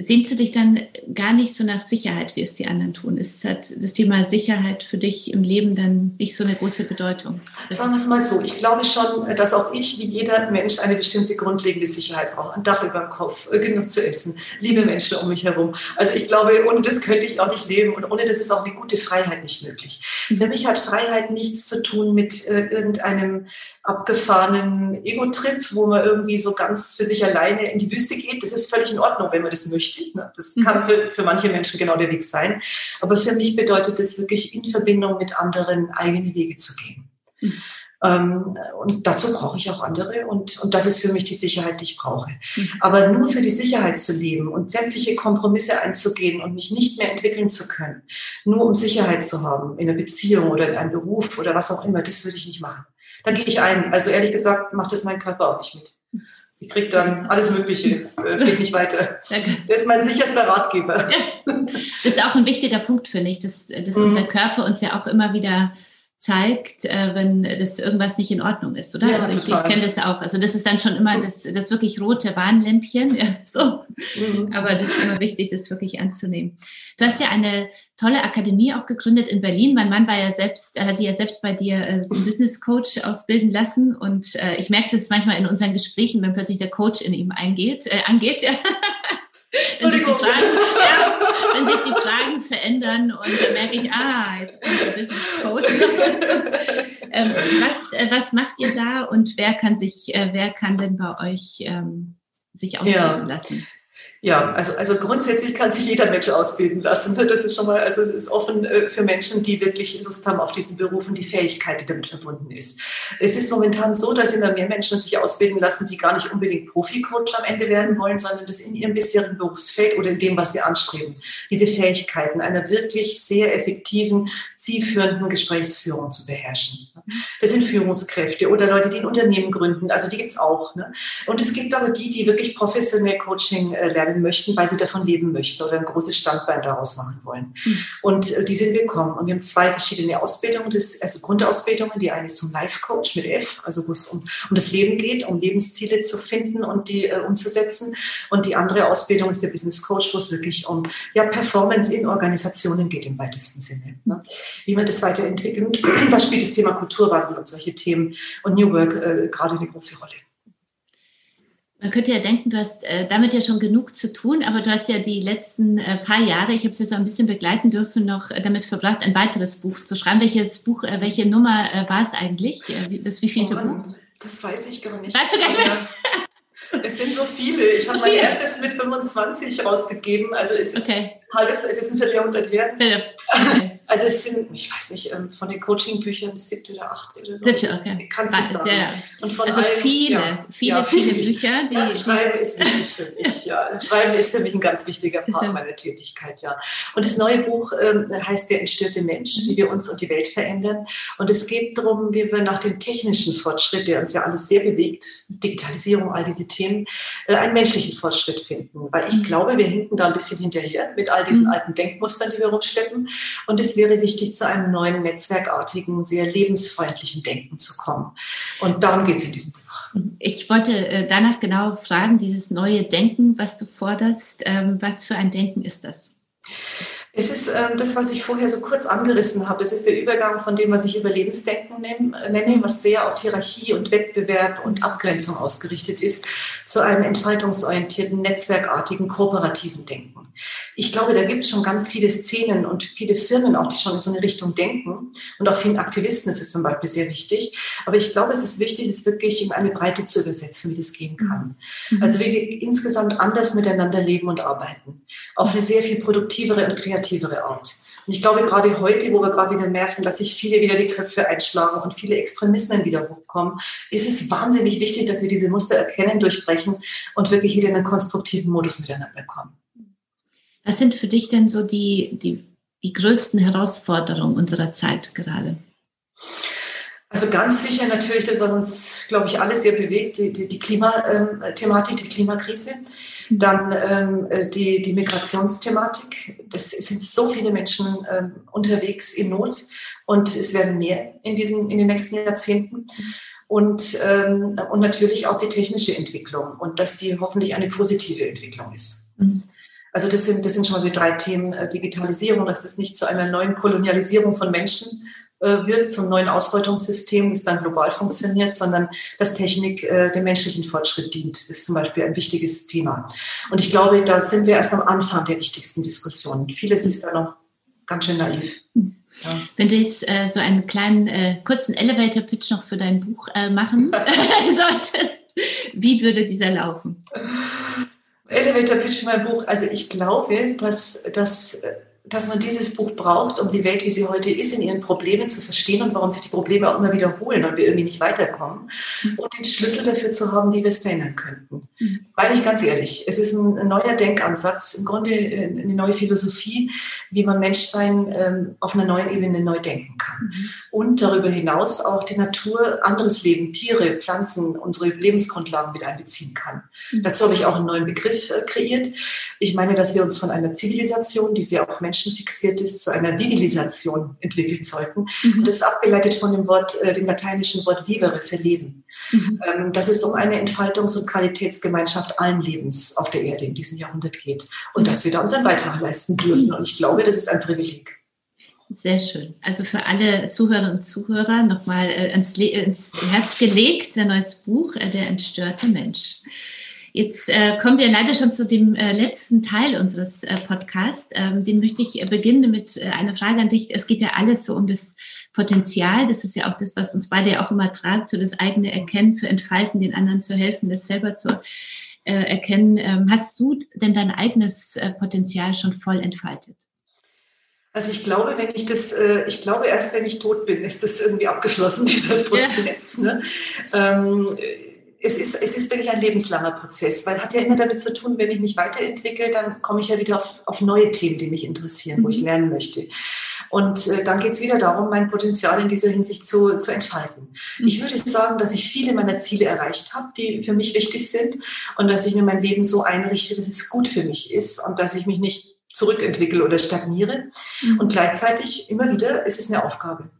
sehnst du dich dann gar nicht so nach Sicherheit, wie es die anderen tun? Ist das Thema Sicherheit für dich im Leben dann nicht so eine große Bedeutung? Sagen wir es mal so, ich glaube schon, dass auch ich, wie jeder Mensch, eine bestimmte grundlegende Sicherheit brauche. Ein Dach über dem Kopf, äh, genug zu essen, liebe Menschen um mich herum. Also ich glaube, ohne das könnte ich auch nicht leben und ohne das ist auch eine gute Freiheit nicht möglich. Für mich hat Freiheit nichts zu tun mit äh, irgendeinem abgefahrenen Ego-Trip, wo man irgendwie so ganz für sich alleine in die Wüste geht. Das ist völlig in Ordnung, wenn man das möchte. Ne? Das mhm. kann für, für manche Menschen genau der Weg sein. Aber für mich bedeutet es wirklich in Verbindung mit anderen eigene Wege zu gehen. Mhm. Ähm, und dazu brauche ich auch andere und, und das ist für mich die Sicherheit, die ich brauche. Mhm. Aber nur für die Sicherheit zu leben und sämtliche Kompromisse einzugehen und mich nicht mehr entwickeln zu können, nur um Sicherheit zu haben in einer Beziehung oder in einem Beruf oder was auch immer, das würde ich nicht machen dann gehe ich ein. Also ehrlich gesagt macht das mein Körper auch nicht mit. Ich kriege dann alles Mögliche, äh, [LAUGHS] geht nicht weiter. Danke. Der ist mein sicherster Ratgeber. Ja. Das ist auch ein wichtiger Punkt, finde ich, dass, dass mhm. unser Körper uns ja auch immer wieder zeigt, äh, wenn das irgendwas nicht in Ordnung ist, oder? Ja, also ich, ich kenne das auch. Also das ist dann schon immer das, das wirklich rote Warnlämpchen. [LAUGHS] Ja, so. Mhm. Aber das ist immer wichtig, das wirklich anzunehmen. Du hast ja eine tolle Akademie auch gegründet in Berlin. Mein Mann war ja selbst, er hat sich ja selbst bei dir äh, zum Business Coach ausbilden lassen. Und äh, ich merke das manchmal in unseren Gesprächen, wenn plötzlich der Coach in ihm eingeht, äh, angeht, ja. [LAUGHS] wenn, sich Fragen, ja, wenn sich die Fragen verändern und dann merke ich, ah, jetzt kommt der Business Coach. [LAUGHS] ähm, was, äh, was macht ihr da und wer kann sich, äh, wer kann denn bei euch ähm, sich ausbilden ja. lassen? Ja, also, also grundsätzlich kann sich jeder Mensch ausbilden lassen. Das ist schon mal, also es ist offen äh, für Menschen, die wirklich Lust haben auf diesen Beruf und die Fähigkeit, die damit verbunden ist. Es ist momentan so, dass immer mehr Menschen sich ausbilden lassen, die gar nicht unbedingt Profi-Coach am Ende werden wollen, sondern das in ihrem bisherigen Berufsfeld oder in dem, was sie anstreben, diese Fähigkeiten einer wirklich sehr effektiven, zielführenden Gesprächsführung zu beherrschen. Das sind Führungskräfte oder Leute, die ein Unternehmen gründen, also die gibt's auch. Ne? Und es gibt aber die, die wirklich professionell Coaching äh, lernen möchten, weil sie davon leben möchten oder ein großes Standbein daraus machen wollen. Mhm. Und äh, die sind willkommen. Und wir haben zwei verschiedene Ausbildungen, das, also Grundausbildungen. Die eine ist zum Life Coach mit F, also wo es um, um das Leben geht, um Lebensziele zu finden und die äh, umzusetzen. Und die andere Ausbildung ist der Business Coach, wo es wirklich um ja, Performance in Organisationen geht im weitesten Sinne. Ne? Wie man das weiterentwickelt. Da spielt das Thema Kulturwandel und solche Themen und New Work äh, gerade eine große Rolle. Man könnte ja denken, du hast äh, damit ja schon genug zu tun, aber du hast ja die letzten äh, paar Jahre, ich habe es ja so ein bisschen begleiten dürfen, noch äh, damit verbracht, ein weiteres Buch zu schreiben. Welches Buch, welche Nummer war es eigentlich? Das wievielte oh Buch? Das weiß ich gar nicht. Weißt du gar nicht? Es sind so viele. Ich habe mein erstes mit 25 rausgegeben. Also es ist okay. halbes, es ist ein Vierteljahrhundert her. Okay. Also es sind, ich weiß nicht, ähm, von den Coaching-Büchern das siebte oder achte oder so. Siebte, okay. Kannst du sagen. Ja. Und von also allen, viele, ja, viele, ja, viele [LAUGHS] Bücher. Die, das Schreiben ist wichtig für mich, ja. Schreiben ist für mich ein ganz wichtiger Part meiner Tätigkeit, ja. Und das neue Buch ähm, heißt Der entstörte Mensch, mhm. wie wir uns und die Welt verändern. Und es geht darum, wie wir nach dem technischen Fortschritt, der uns ja alles sehr bewegt, Digitalisierung, all diese Themen, äh, einen menschlichen Fortschritt finden. Weil ich mhm. glaube, wir hinken da ein bisschen hinterher mit all diesen mhm. alten Denkmustern, die wir rumschleppen. Und es wäre wichtig, zu einem neuen netzwerkartigen, sehr lebensfreundlichen Denken zu kommen. Und darum geht es in diesem Buch. Ich wollte äh, danach genau fragen, dieses neue Denken, was du forderst, ähm, was für ein Denken ist das? Es ist äh, das, was ich vorher so kurz angerissen habe. Es ist der Übergang von dem, was ich Überlebensdenken nenne, was sehr auf Hierarchie und Wettbewerb und Abgrenzung ausgerichtet ist, zu einem entfaltungsorientierten, netzwerkartigen, kooperativen Denken. Ich glaube, da gibt es schon ganz viele Szenen und viele Firmen auch, die schon in so eine Richtung denken. Und auch vielen Aktivisten ist es zum Beispiel sehr wichtig. Aber ich glaube, es ist wichtig, es wirklich in eine Breite zu übersetzen, wie das gehen kann. Mhm. Also wie wir insgesamt anders miteinander leben und arbeiten. Auf eine sehr viel produktivere und kreativere Art. Und ich glaube, gerade heute, wo wir gerade wieder merken, dass sich viele wieder die Köpfe einschlagen und viele Extremismen wieder hochkommen, ist es wahnsinnig wichtig, dass wir diese Muster erkennen, durchbrechen und wirklich wieder in einen konstruktiven Modus miteinander kommen. Was sind für dich denn so die, die, die größten Herausforderungen unserer Zeit gerade? Also ganz sicher natürlich das, was uns, glaube ich, alle sehr bewegt, die, die, die Klimathematik, die Klimakrise. Dann ähm, die, die Migrationsthematik. Das sind so viele Menschen ähm, unterwegs in Not und es werden mehr in, diesen, in den nächsten Jahrzehnten. Und, ähm, und natürlich auch die technische Entwicklung und dass die hoffentlich eine positive Entwicklung ist. Mhm. Also das sind, das sind schon mal die drei Themen. Äh, Digitalisierung, dass das nicht zu einer neuen Kolonialisierung von Menschen äh, wird, zum neuen Ausbeutungssystem, das dann global funktioniert, sondern dass Technik äh, dem menschlichen Fortschritt dient. Das ist zum Beispiel ein wichtiges Thema. Und ich glaube, da sind wir erst am Anfang der wichtigsten Diskussionen. Vieles ist da noch ganz schön naiv. Ja. Wenn du jetzt äh, so einen kleinen, äh, kurzen Elevator-Pitch noch für dein Buch äh, machen [LAUGHS] solltest, wie würde dieser laufen? Elevator Pitch für mein Buch. Also ich glaube, dass, dass dass man dieses Buch braucht, um die Welt, wie sie heute ist, in ihren Problemen zu verstehen und warum sich die Probleme auch immer wiederholen und wir irgendwie nicht weiterkommen. Mhm. Und den Schlüssel dafür zu haben, wie wir es verändern könnten. Mhm. Weil ich ganz ehrlich, es ist ein neuer Denkansatz, im Grunde eine neue Philosophie, wie man Menschsein ähm, auf einer neuen Ebene neu denken kann. Mhm. Und darüber hinaus auch die Natur, anderes Leben, Tiere, Pflanzen, unsere Lebensgrundlagen mit einbeziehen kann. Dazu habe ich auch einen neuen Begriff äh, kreiert. Ich meine, dass wir uns von einer Zivilisation, die sehr auf Menschen menschenfixiert ist, zu einer Vivilisation entwickeln sollten. Mhm. Und das ist abgeleitet von dem Wort, äh, dem lateinischen Wort vivere, für Leben. Mhm. Ähm, dass es um eine Entfaltungs- und Qualitätsgemeinschaft allen Lebens auf der Erde in diesem Jahrhundert geht. Und mhm. dass wir da unseren Beitrag leisten dürfen. Und ich glaube, das ist ein Privileg. Sehr schön. Also für alle Zuhörer und Zuhörer nochmal äh, ins, ins Herz gelegt, ein neues Buch, äh, Der entstörte Mensch. Jetzt äh, kommen wir leider schon zu dem äh, letzten Teil unseres äh, Podcasts. Ähm, den möchte ich äh, beginnen mit äh, einer Frage an dich. Es geht ja alles so um das Potenzial. Das ist ja auch das, was uns beide ja auch immer treibt, so das eigene Erkennen zu entfalten, den anderen zu helfen, das selber zu äh, erkennen. Ähm, hast du denn dein eigenes Potenzial schon voll entfaltet? Also ich glaube, wenn ich das, ich glaube erst, wenn ich tot bin, ist das irgendwie abgeschlossen, [LAUGHS] dieser Prozess. Ja. Ne? Ähm, es ist, es ist wirklich ein lebenslanger Prozess, weil hat ja immer damit zu tun, wenn ich mich weiterentwickle, dann komme ich ja wieder auf, auf neue Themen, die mich interessieren, mhm. wo ich mhm. lernen möchte. Und äh, dann geht es wieder darum, mein Potenzial in dieser Hinsicht zu, zu entfalten. Mhm. Ich würde sagen, dass ich viele meiner Ziele erreicht habe, die für mich wichtig sind und dass ich mir mein Leben so einrichte, dass es gut für mich ist und dass ich mich nicht zurückentwickle oder stagniere. Mhm. Und gleichzeitig immer wieder ist es eine Aufgabe.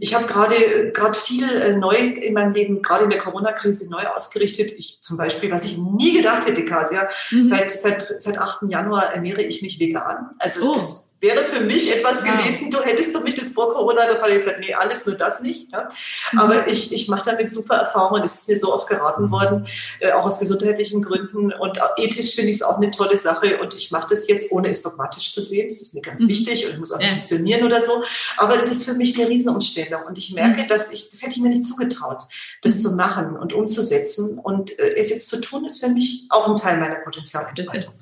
Ich habe gerade gerade viel äh, neu in meinem Leben, gerade in der Corona-Krise neu ausgerichtet. Ich zum Beispiel, was ich nie gedacht hätte, Kasia, mhm. seit, seit, seit 8. Januar ernähre ich mich vegan. Also oh. das wäre für mich etwas ja. gewesen, du hättest du mich das vor Corona gefallen. Ich gesagt, nee, alles nur das nicht. Ja? Mhm. Aber ich, ich mache damit super Erfahrungen. Es ist mir so oft geraten mhm. worden, äh, auch aus gesundheitlichen Gründen. Und ethisch finde ich es auch eine tolle Sache. Und ich mache das jetzt, ohne es dogmatisch zu sehen. Das ist mir ganz mhm. wichtig und ich muss auch ja. funktionieren oder so. Aber das ist für mich eine Riesenumstellung. Und ich merke, mhm. dass ich, das hätte ich mir nicht zugetraut, das mhm. zu machen und umzusetzen. Und äh, es jetzt zu tun, ist für mich auch ein Teil meiner Potenzialentfaltung.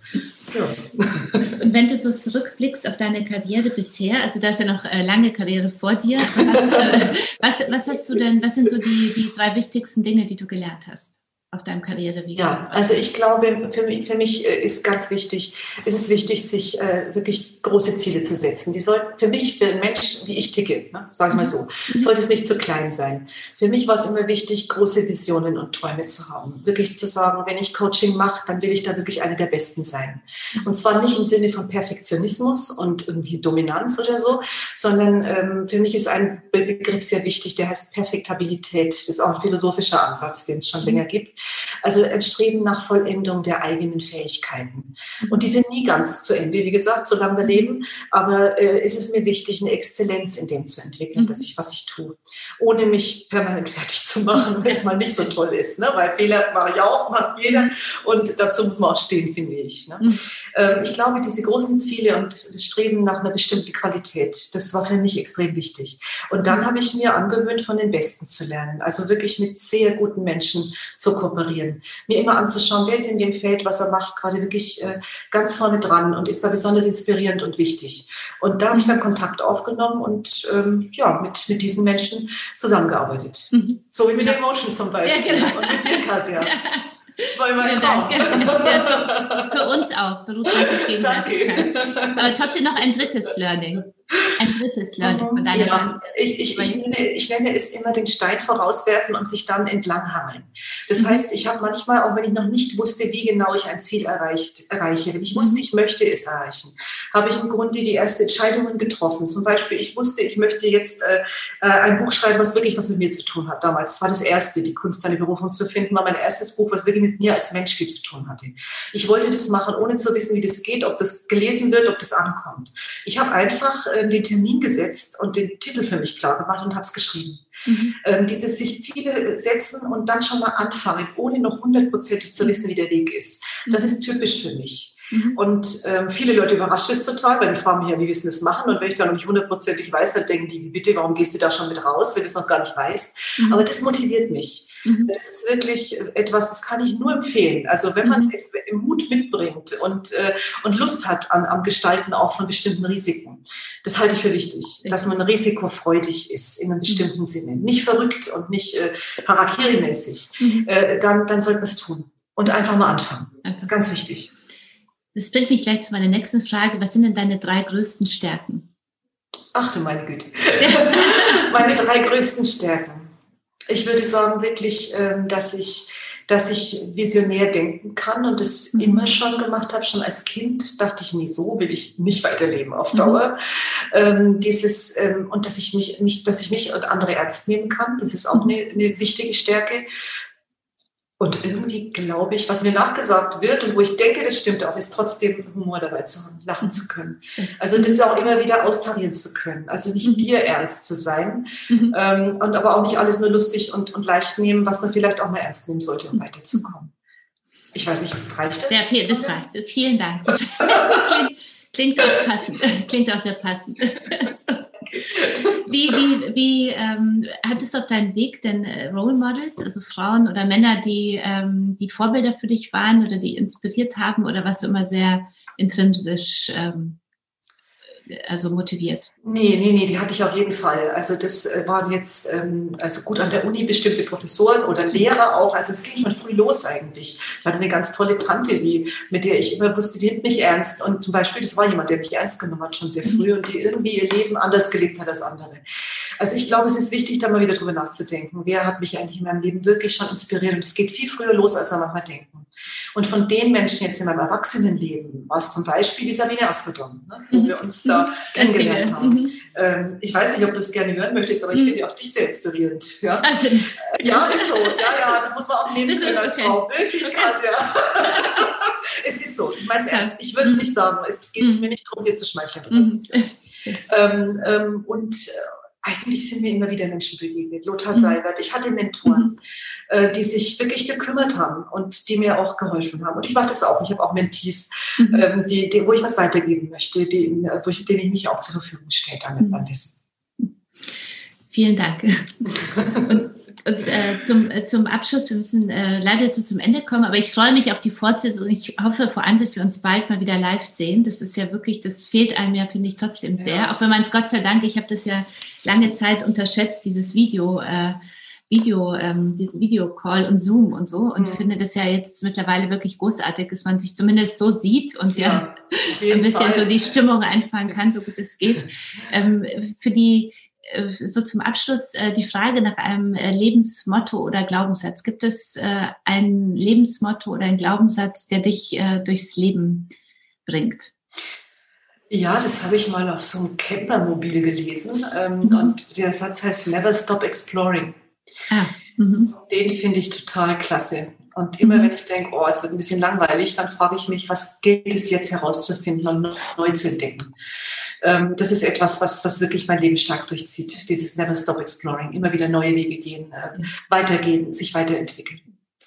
Ja. Und wenn du so zurückblickst auf deine Karriere bisher, also da ist ja noch äh, lange Karriere vor dir, was, äh, was, was, hast du denn, was sind so die, die drei wichtigsten Dinge, die du gelernt hast? Auf deinem Karriereweg? Ja, also ich glaube, für mich, für mich äh, ist ganz wichtig, ist es wichtig, sich äh, wirklich große Ziele zu setzen. Die sollten für mich, für einen Mensch, wie ich ticke, ne, sag ich mal so, mhm. sollte es nicht zu klein sein. Für mich war es immer wichtig, große Visionen und Träume zu haben. Wirklich zu sagen, wenn ich Coaching mache, dann will ich da wirklich eine der Besten sein. Mhm. Und zwar nicht im Sinne von Perfektionismus und irgendwie Dominanz oder so, sondern ähm, für mich ist ein Begriff sehr wichtig, der heißt Perfektabilität. Das ist auch ein philosophischer Ansatz, den es schon länger gibt Also ein Streben nach Vollendung der eigenen Fähigkeiten. Und die sind nie ganz zu Ende, wie gesagt, solange wir leben. Aber äh, ist es mir wichtig, eine Exzellenz in dem zu entwickeln, mhm. dass ich, was ich tue, ohne mich permanent [LAUGHS] fertig zu machen, wenn es mal nicht so toll ist. Ne? Weil Fehler mache ich auch, macht jeder. Mhm. Und dazu muss man auch stehen, finde ich. Ne? Mhm. Ähm, ich glaube, diese großen Ziele und das Streben nach einer bestimmten Qualität, das war für mich extrem wichtig. Und dann habe ich mir angewöhnt, von den Besten zu lernen. Also wirklich mit sehr guten Menschen zu kooperieren. Mir immer anzuschauen, wer ist in dem Feld, was er macht, gerade wirklich äh, ganz vorne dran und ist da besonders inspirierend und wichtig. Und da habe ich dann Kontakt aufgenommen und ähm, ja, mit, mit diesen Menschen zusammengearbeitet. Mhm. So wie mit der Emotion zum Beispiel ja, genau. und mit dir, Kasia. Ja. Das war immer ein Traum. Ja, für, für, uns auch, Gegenseitigkeit. Aber trotzdem noch ein drittes Learning. Ein drittes [LAUGHS] Learning von deiner ja, ich, ich, ich, nenne, ich nenne es immer den Stein vorauswerfen und sich dann entlanghangeln. Das mhm. heißt, ich habe manchmal, auch wenn ich noch nicht wusste, wie genau ich ein Ziel erreicht, erreiche, wenn ich wusste, ich möchte es erreichen, habe ich im Grunde die ersten Entscheidungen getroffen. Zum Beispiel, ich wusste, ich möchte jetzt äh, äh, ein Buch schreiben, was wirklich was mit mir zu tun hat. Damals das war das erste, die Kunst, eine Berufung zu finden, war mein erstes Buch, was wirklich mit mir als Mensch viel zu tun hatte. Ich wollte das machen, ohne zu wissen, wie das geht, ob das gelesen wird, ob das ankommt. Ich habe einfach äh, den Termin gesetzt und den Titel für mich klar gemacht und habe es geschrieben. Mhm. Ähm, dieses sich Ziele setzen und dann schon mal anfangen, ohne noch hundertprozentig zu wissen, wie der Weg ist. Das mhm. ist typisch für mich. Mhm. Und ähm, viele Leute überrascht es total, weil die fragen mich ja, wie wissen das machen? Und wenn ich da noch nicht hundertprozentig weiß, dann denken die, bitte, warum gehst du da schon mit raus, wenn du es noch gar nicht weißt? Mhm. Aber das motiviert mich. Mhm. Das ist wirklich etwas, das kann ich nur empfehlen. Also wenn man mhm. Mut mitbringt und, äh, und Lust hat an, am Gestalten auch von bestimmten Risiken, das halte ich für wichtig, dass man risikofreudig ist in einem bestimmten mhm. Sinne. Nicht verrückt und nicht äh, Harakiri-mäßig. Mhm. Äh, dann, dann sollte man es tun und einfach mal anfangen. Einfach. Ganz wichtig. Das bringt mich gleich zu meiner nächsten Frage. Was sind denn deine drei größten Stärken? Ach du meine Güte. [LAUGHS] meine drei größten Stärken. Ich würde sagen wirklich, ähm, dass ich, dass ich visionär denken kann und das mhm. immer schon gemacht habe. Schon als Kind dachte ich, nie so will ich nicht weiterleben auf mhm. Dauer. Mhm. dieses, ähm, und dass ich mich, mich, dass ich mich und andere ernst nehmen kann, das ist auch mhm. eine, eine wichtige Stärke. Und irgendwie glaube ich, was mir nachgesagt wird und wo ich denke, das stimmt auch, ist trotzdem Humor dabei zu haben, lachen zu können. Also das auch immer wieder austarieren zu können. Also nicht mhm. bierernst zu sein mhm. ähm, und aber auch nicht alles nur lustig und, und leicht nehmen, was man vielleicht auch mal ernst nehmen sollte, um weiterzukommen. Ich weiß nicht, reicht das? Ja, viel, das reicht. Vielen Dank. [LAUGHS] Klingt, klingt auch passend. [LAUGHS] Klingt auch sehr passend. [LAUGHS] Wie, wie, wie ähm, hattest du auf deinem Weg denn äh, Role Models, also Frauen oder Männer, die, ähm, die Vorbilder für dich waren oder die inspiriert haben oder was immer sehr intrinsisch ähm, also motiviert? Nee, nee, nee, die hatte ich auf jeden Fall. Also das äh, waren jetzt, ähm, also gut an der Uni bestimmte Professoren oder Lehrer auch. Also es ging schon früh los eigentlich. Ich hatte eine ganz tolle Tante, die, mit der ich immer wusste, die nimmt mich ernst. Und zum Beispiel, das war jemand, der mich ernst genommen hat, schon sehr früh und die irgendwie ihr Leben anders gelebt hat als andere. Also ich glaube, es ist wichtig, da mal wieder drüber nachzudenken. Wer hat mich eigentlich in meinem Leben wirklich schon inspiriert? Und es geht viel früher los, als wir manchmal denken. Und von den Menschen jetzt in meinem Erwachsenenleben war es zum Beispiel die Sabine Askedom, ne, wo mhm. wir uns da kennengelernt haben. Mhm. Ähm, ich weiß nicht, ob du es gerne hören möchtest, aber ich mhm. finde auch dich sehr inspirierend. Ja? [LAUGHS] Also, ja, ist so. Ja, ja, das muss man auch nehmen können als Frau. Wirklich ja. [LAUGHS] es ist so. Ich meine es ernst. Ich würde es mhm. nicht sagen. Es geht mhm. mir nicht darum, dir zu schmeicheln. So. [LAUGHS] ähm, ähm, und äh, eigentlich sind mir immer wieder Menschen begegnet. Lothar mhm. Seibert, ich hatte Mentoren, mhm. Äh, die sich wirklich gekümmert haben und die mir auch geholfen haben. Und ich mache das auch. Ich habe auch Mentees, mhm. Ähm, die, die, wo ich was weitergeben möchte, die, wo ich, denen ich mich auch zur Verfügung stelle, damit man Wissen. Vielen Dank. [LAUGHS] und, und äh, zum, äh, zum Abschluss, wir müssen äh, leider zu zum Ende kommen, aber ich freue mich auf die Fortsetzung. Ich hoffe vor allem, dass wir uns bald mal wieder live sehen. Das ist ja wirklich, das fehlt einem ja, finde ich, trotzdem sehr. Ja. Auch wenn man es Gott sei Dank, ich habe das ja lange Zeit unterschätzt, dieses Video. Äh, Video, ähm, diesen Videocall und Zoom und so und mhm. finde das ja jetzt mittlerweile wirklich großartig, dass man sich zumindest so sieht und ja, ja ein bisschen Fall. so die Stimmung einfangen kann, so gut es geht. Ähm, für die so zum Abschluss äh, die Frage nach einem äh, Lebensmotto oder Glaubenssatz. Gibt es äh, ein Lebensmotto oder einen Glaubenssatz, der dich äh, durchs Leben bringt? Ja, das habe ich mal auf so einem Campermobil gelesen. Ähm, mhm. Und der Satz heißt Never Stop Exploring. Ah. Mhm. Den finde ich total klasse. Und immer mhm. wenn ich denke, oh, es wird ein bisschen langweilig, dann frage ich mich, was gilt es jetzt herauszufinden und neu zu entdecken. Ähm, das ist etwas, was, was wirklich mein Leben stark durchzieht. Dieses Never Stop Exploring, immer wieder neue Wege gehen, äh, weitergehen, sich weiterentwickeln.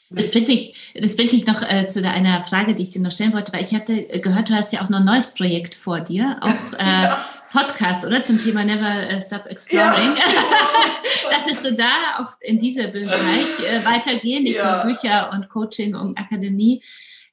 Das bringt mich, das bringt mich noch äh, zu einer Frage, die ich dir noch stellen wollte, weil ich hatte gehört, du hast ja auch noch ein neues Projekt vor dir, auch [LAUGHS] äh, ja. Podcast, oder? Zum Thema Never äh, Stop Exploring. Ja. [LAUGHS] Dachtest du da auch in diesem Bereich äh, weitergehen, nicht ja. nur Bücher und Coaching und Akademie?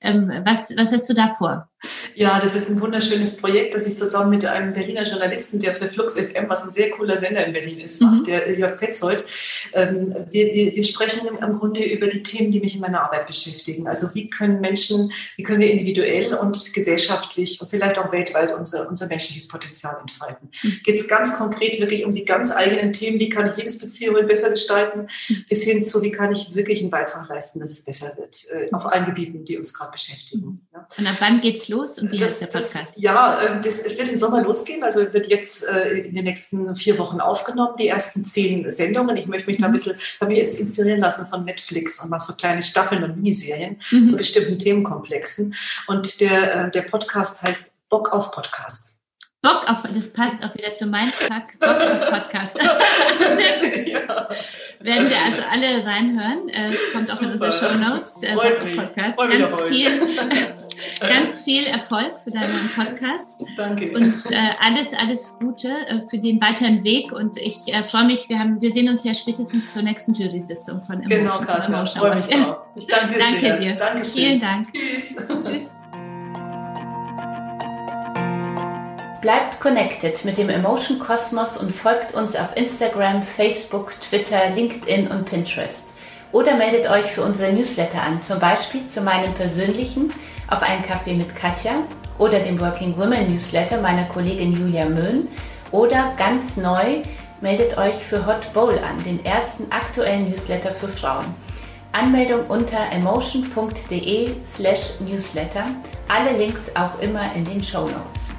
Ähm, was, was hast du da vor? Ja, das ist ein wunderschönes Projekt, das ich zusammen mit einem Berliner Journalisten, der für Flux FM, was ein sehr cooler Sender in Berlin ist, mhm. macht, der Jörg Petzold. Ähm, wir, wir, wir sprechen im Grunde über die Themen, die mich in meiner Arbeit beschäftigen. Also wie können Menschen, wie können wir individuell und gesellschaftlich und vielleicht auch weltweit unser, unser menschliches Potenzial entfalten. Mhm. Geht es ganz konkret wirklich um die ganz eigenen Themen, wie kann ich Lebensbeziehungen besser gestalten, mhm. bis hin zu, wie kann ich wirklich einen Beitrag leisten, dass es besser wird, äh, auf allen Gebieten, die uns gerade beschäftigen. Mhm. Ja. Und ab wann geht's los und wie das, heißt der Podcast? Das, ja, ähm, das wird im Sommer losgehen. Also wird jetzt äh, in den nächsten vier Wochen aufgenommen, die ersten zehn Sendungen. Ich möchte mich da ein mhm. bisschen, habe mich inspirieren lassen von Netflix und mache so kleine Staffeln und Miniserien mhm. zu bestimmten Themenkomplexen. Und der, äh, der Podcast heißt Bock auf Podcast. Bock auf, das passt auch wieder zu Mindfuck, Bock auf Podcast. [LAUGHS] Sehr gut. Ja. Werden wir also alle reinhören. Äh, kommt auch Super. in unsere Show Notes. Äh, Bock auf Podcast. Ganz viel, [LAUGHS] ganz viel Erfolg für deinen Podcast. Danke. Und äh, alles, alles Gute äh, für den weiteren Weg. Und ich äh, freue mich, wir, haben, wir sehen uns ja spätestens zur nächsten Jury-Sitzung von Emotion. Genau, Kasia, freue mich drauf. Ich danke dir danke sehr. Dir. Dankeschön. Vielen Dank. Tschüss. Tschüss. [LAUGHS] Bleibt connected mit dem Emotion Kosmos und folgt uns auf Instagram, Facebook, Twitter, LinkedIn und Pinterest. Oder meldet euch für unsere Newsletter an, zum Beispiel zu meinem persönlichen auf einen Kaffee mit Kasia oder dem Working Women Newsletter meiner Kollegin Julia Möhn oder ganz neu meldet euch für Hot Bowl an, den ersten aktuellen Newsletter für Frauen. Anmeldung unter emotion.de slash newsletter. Alle Links auch immer in den Show Notes.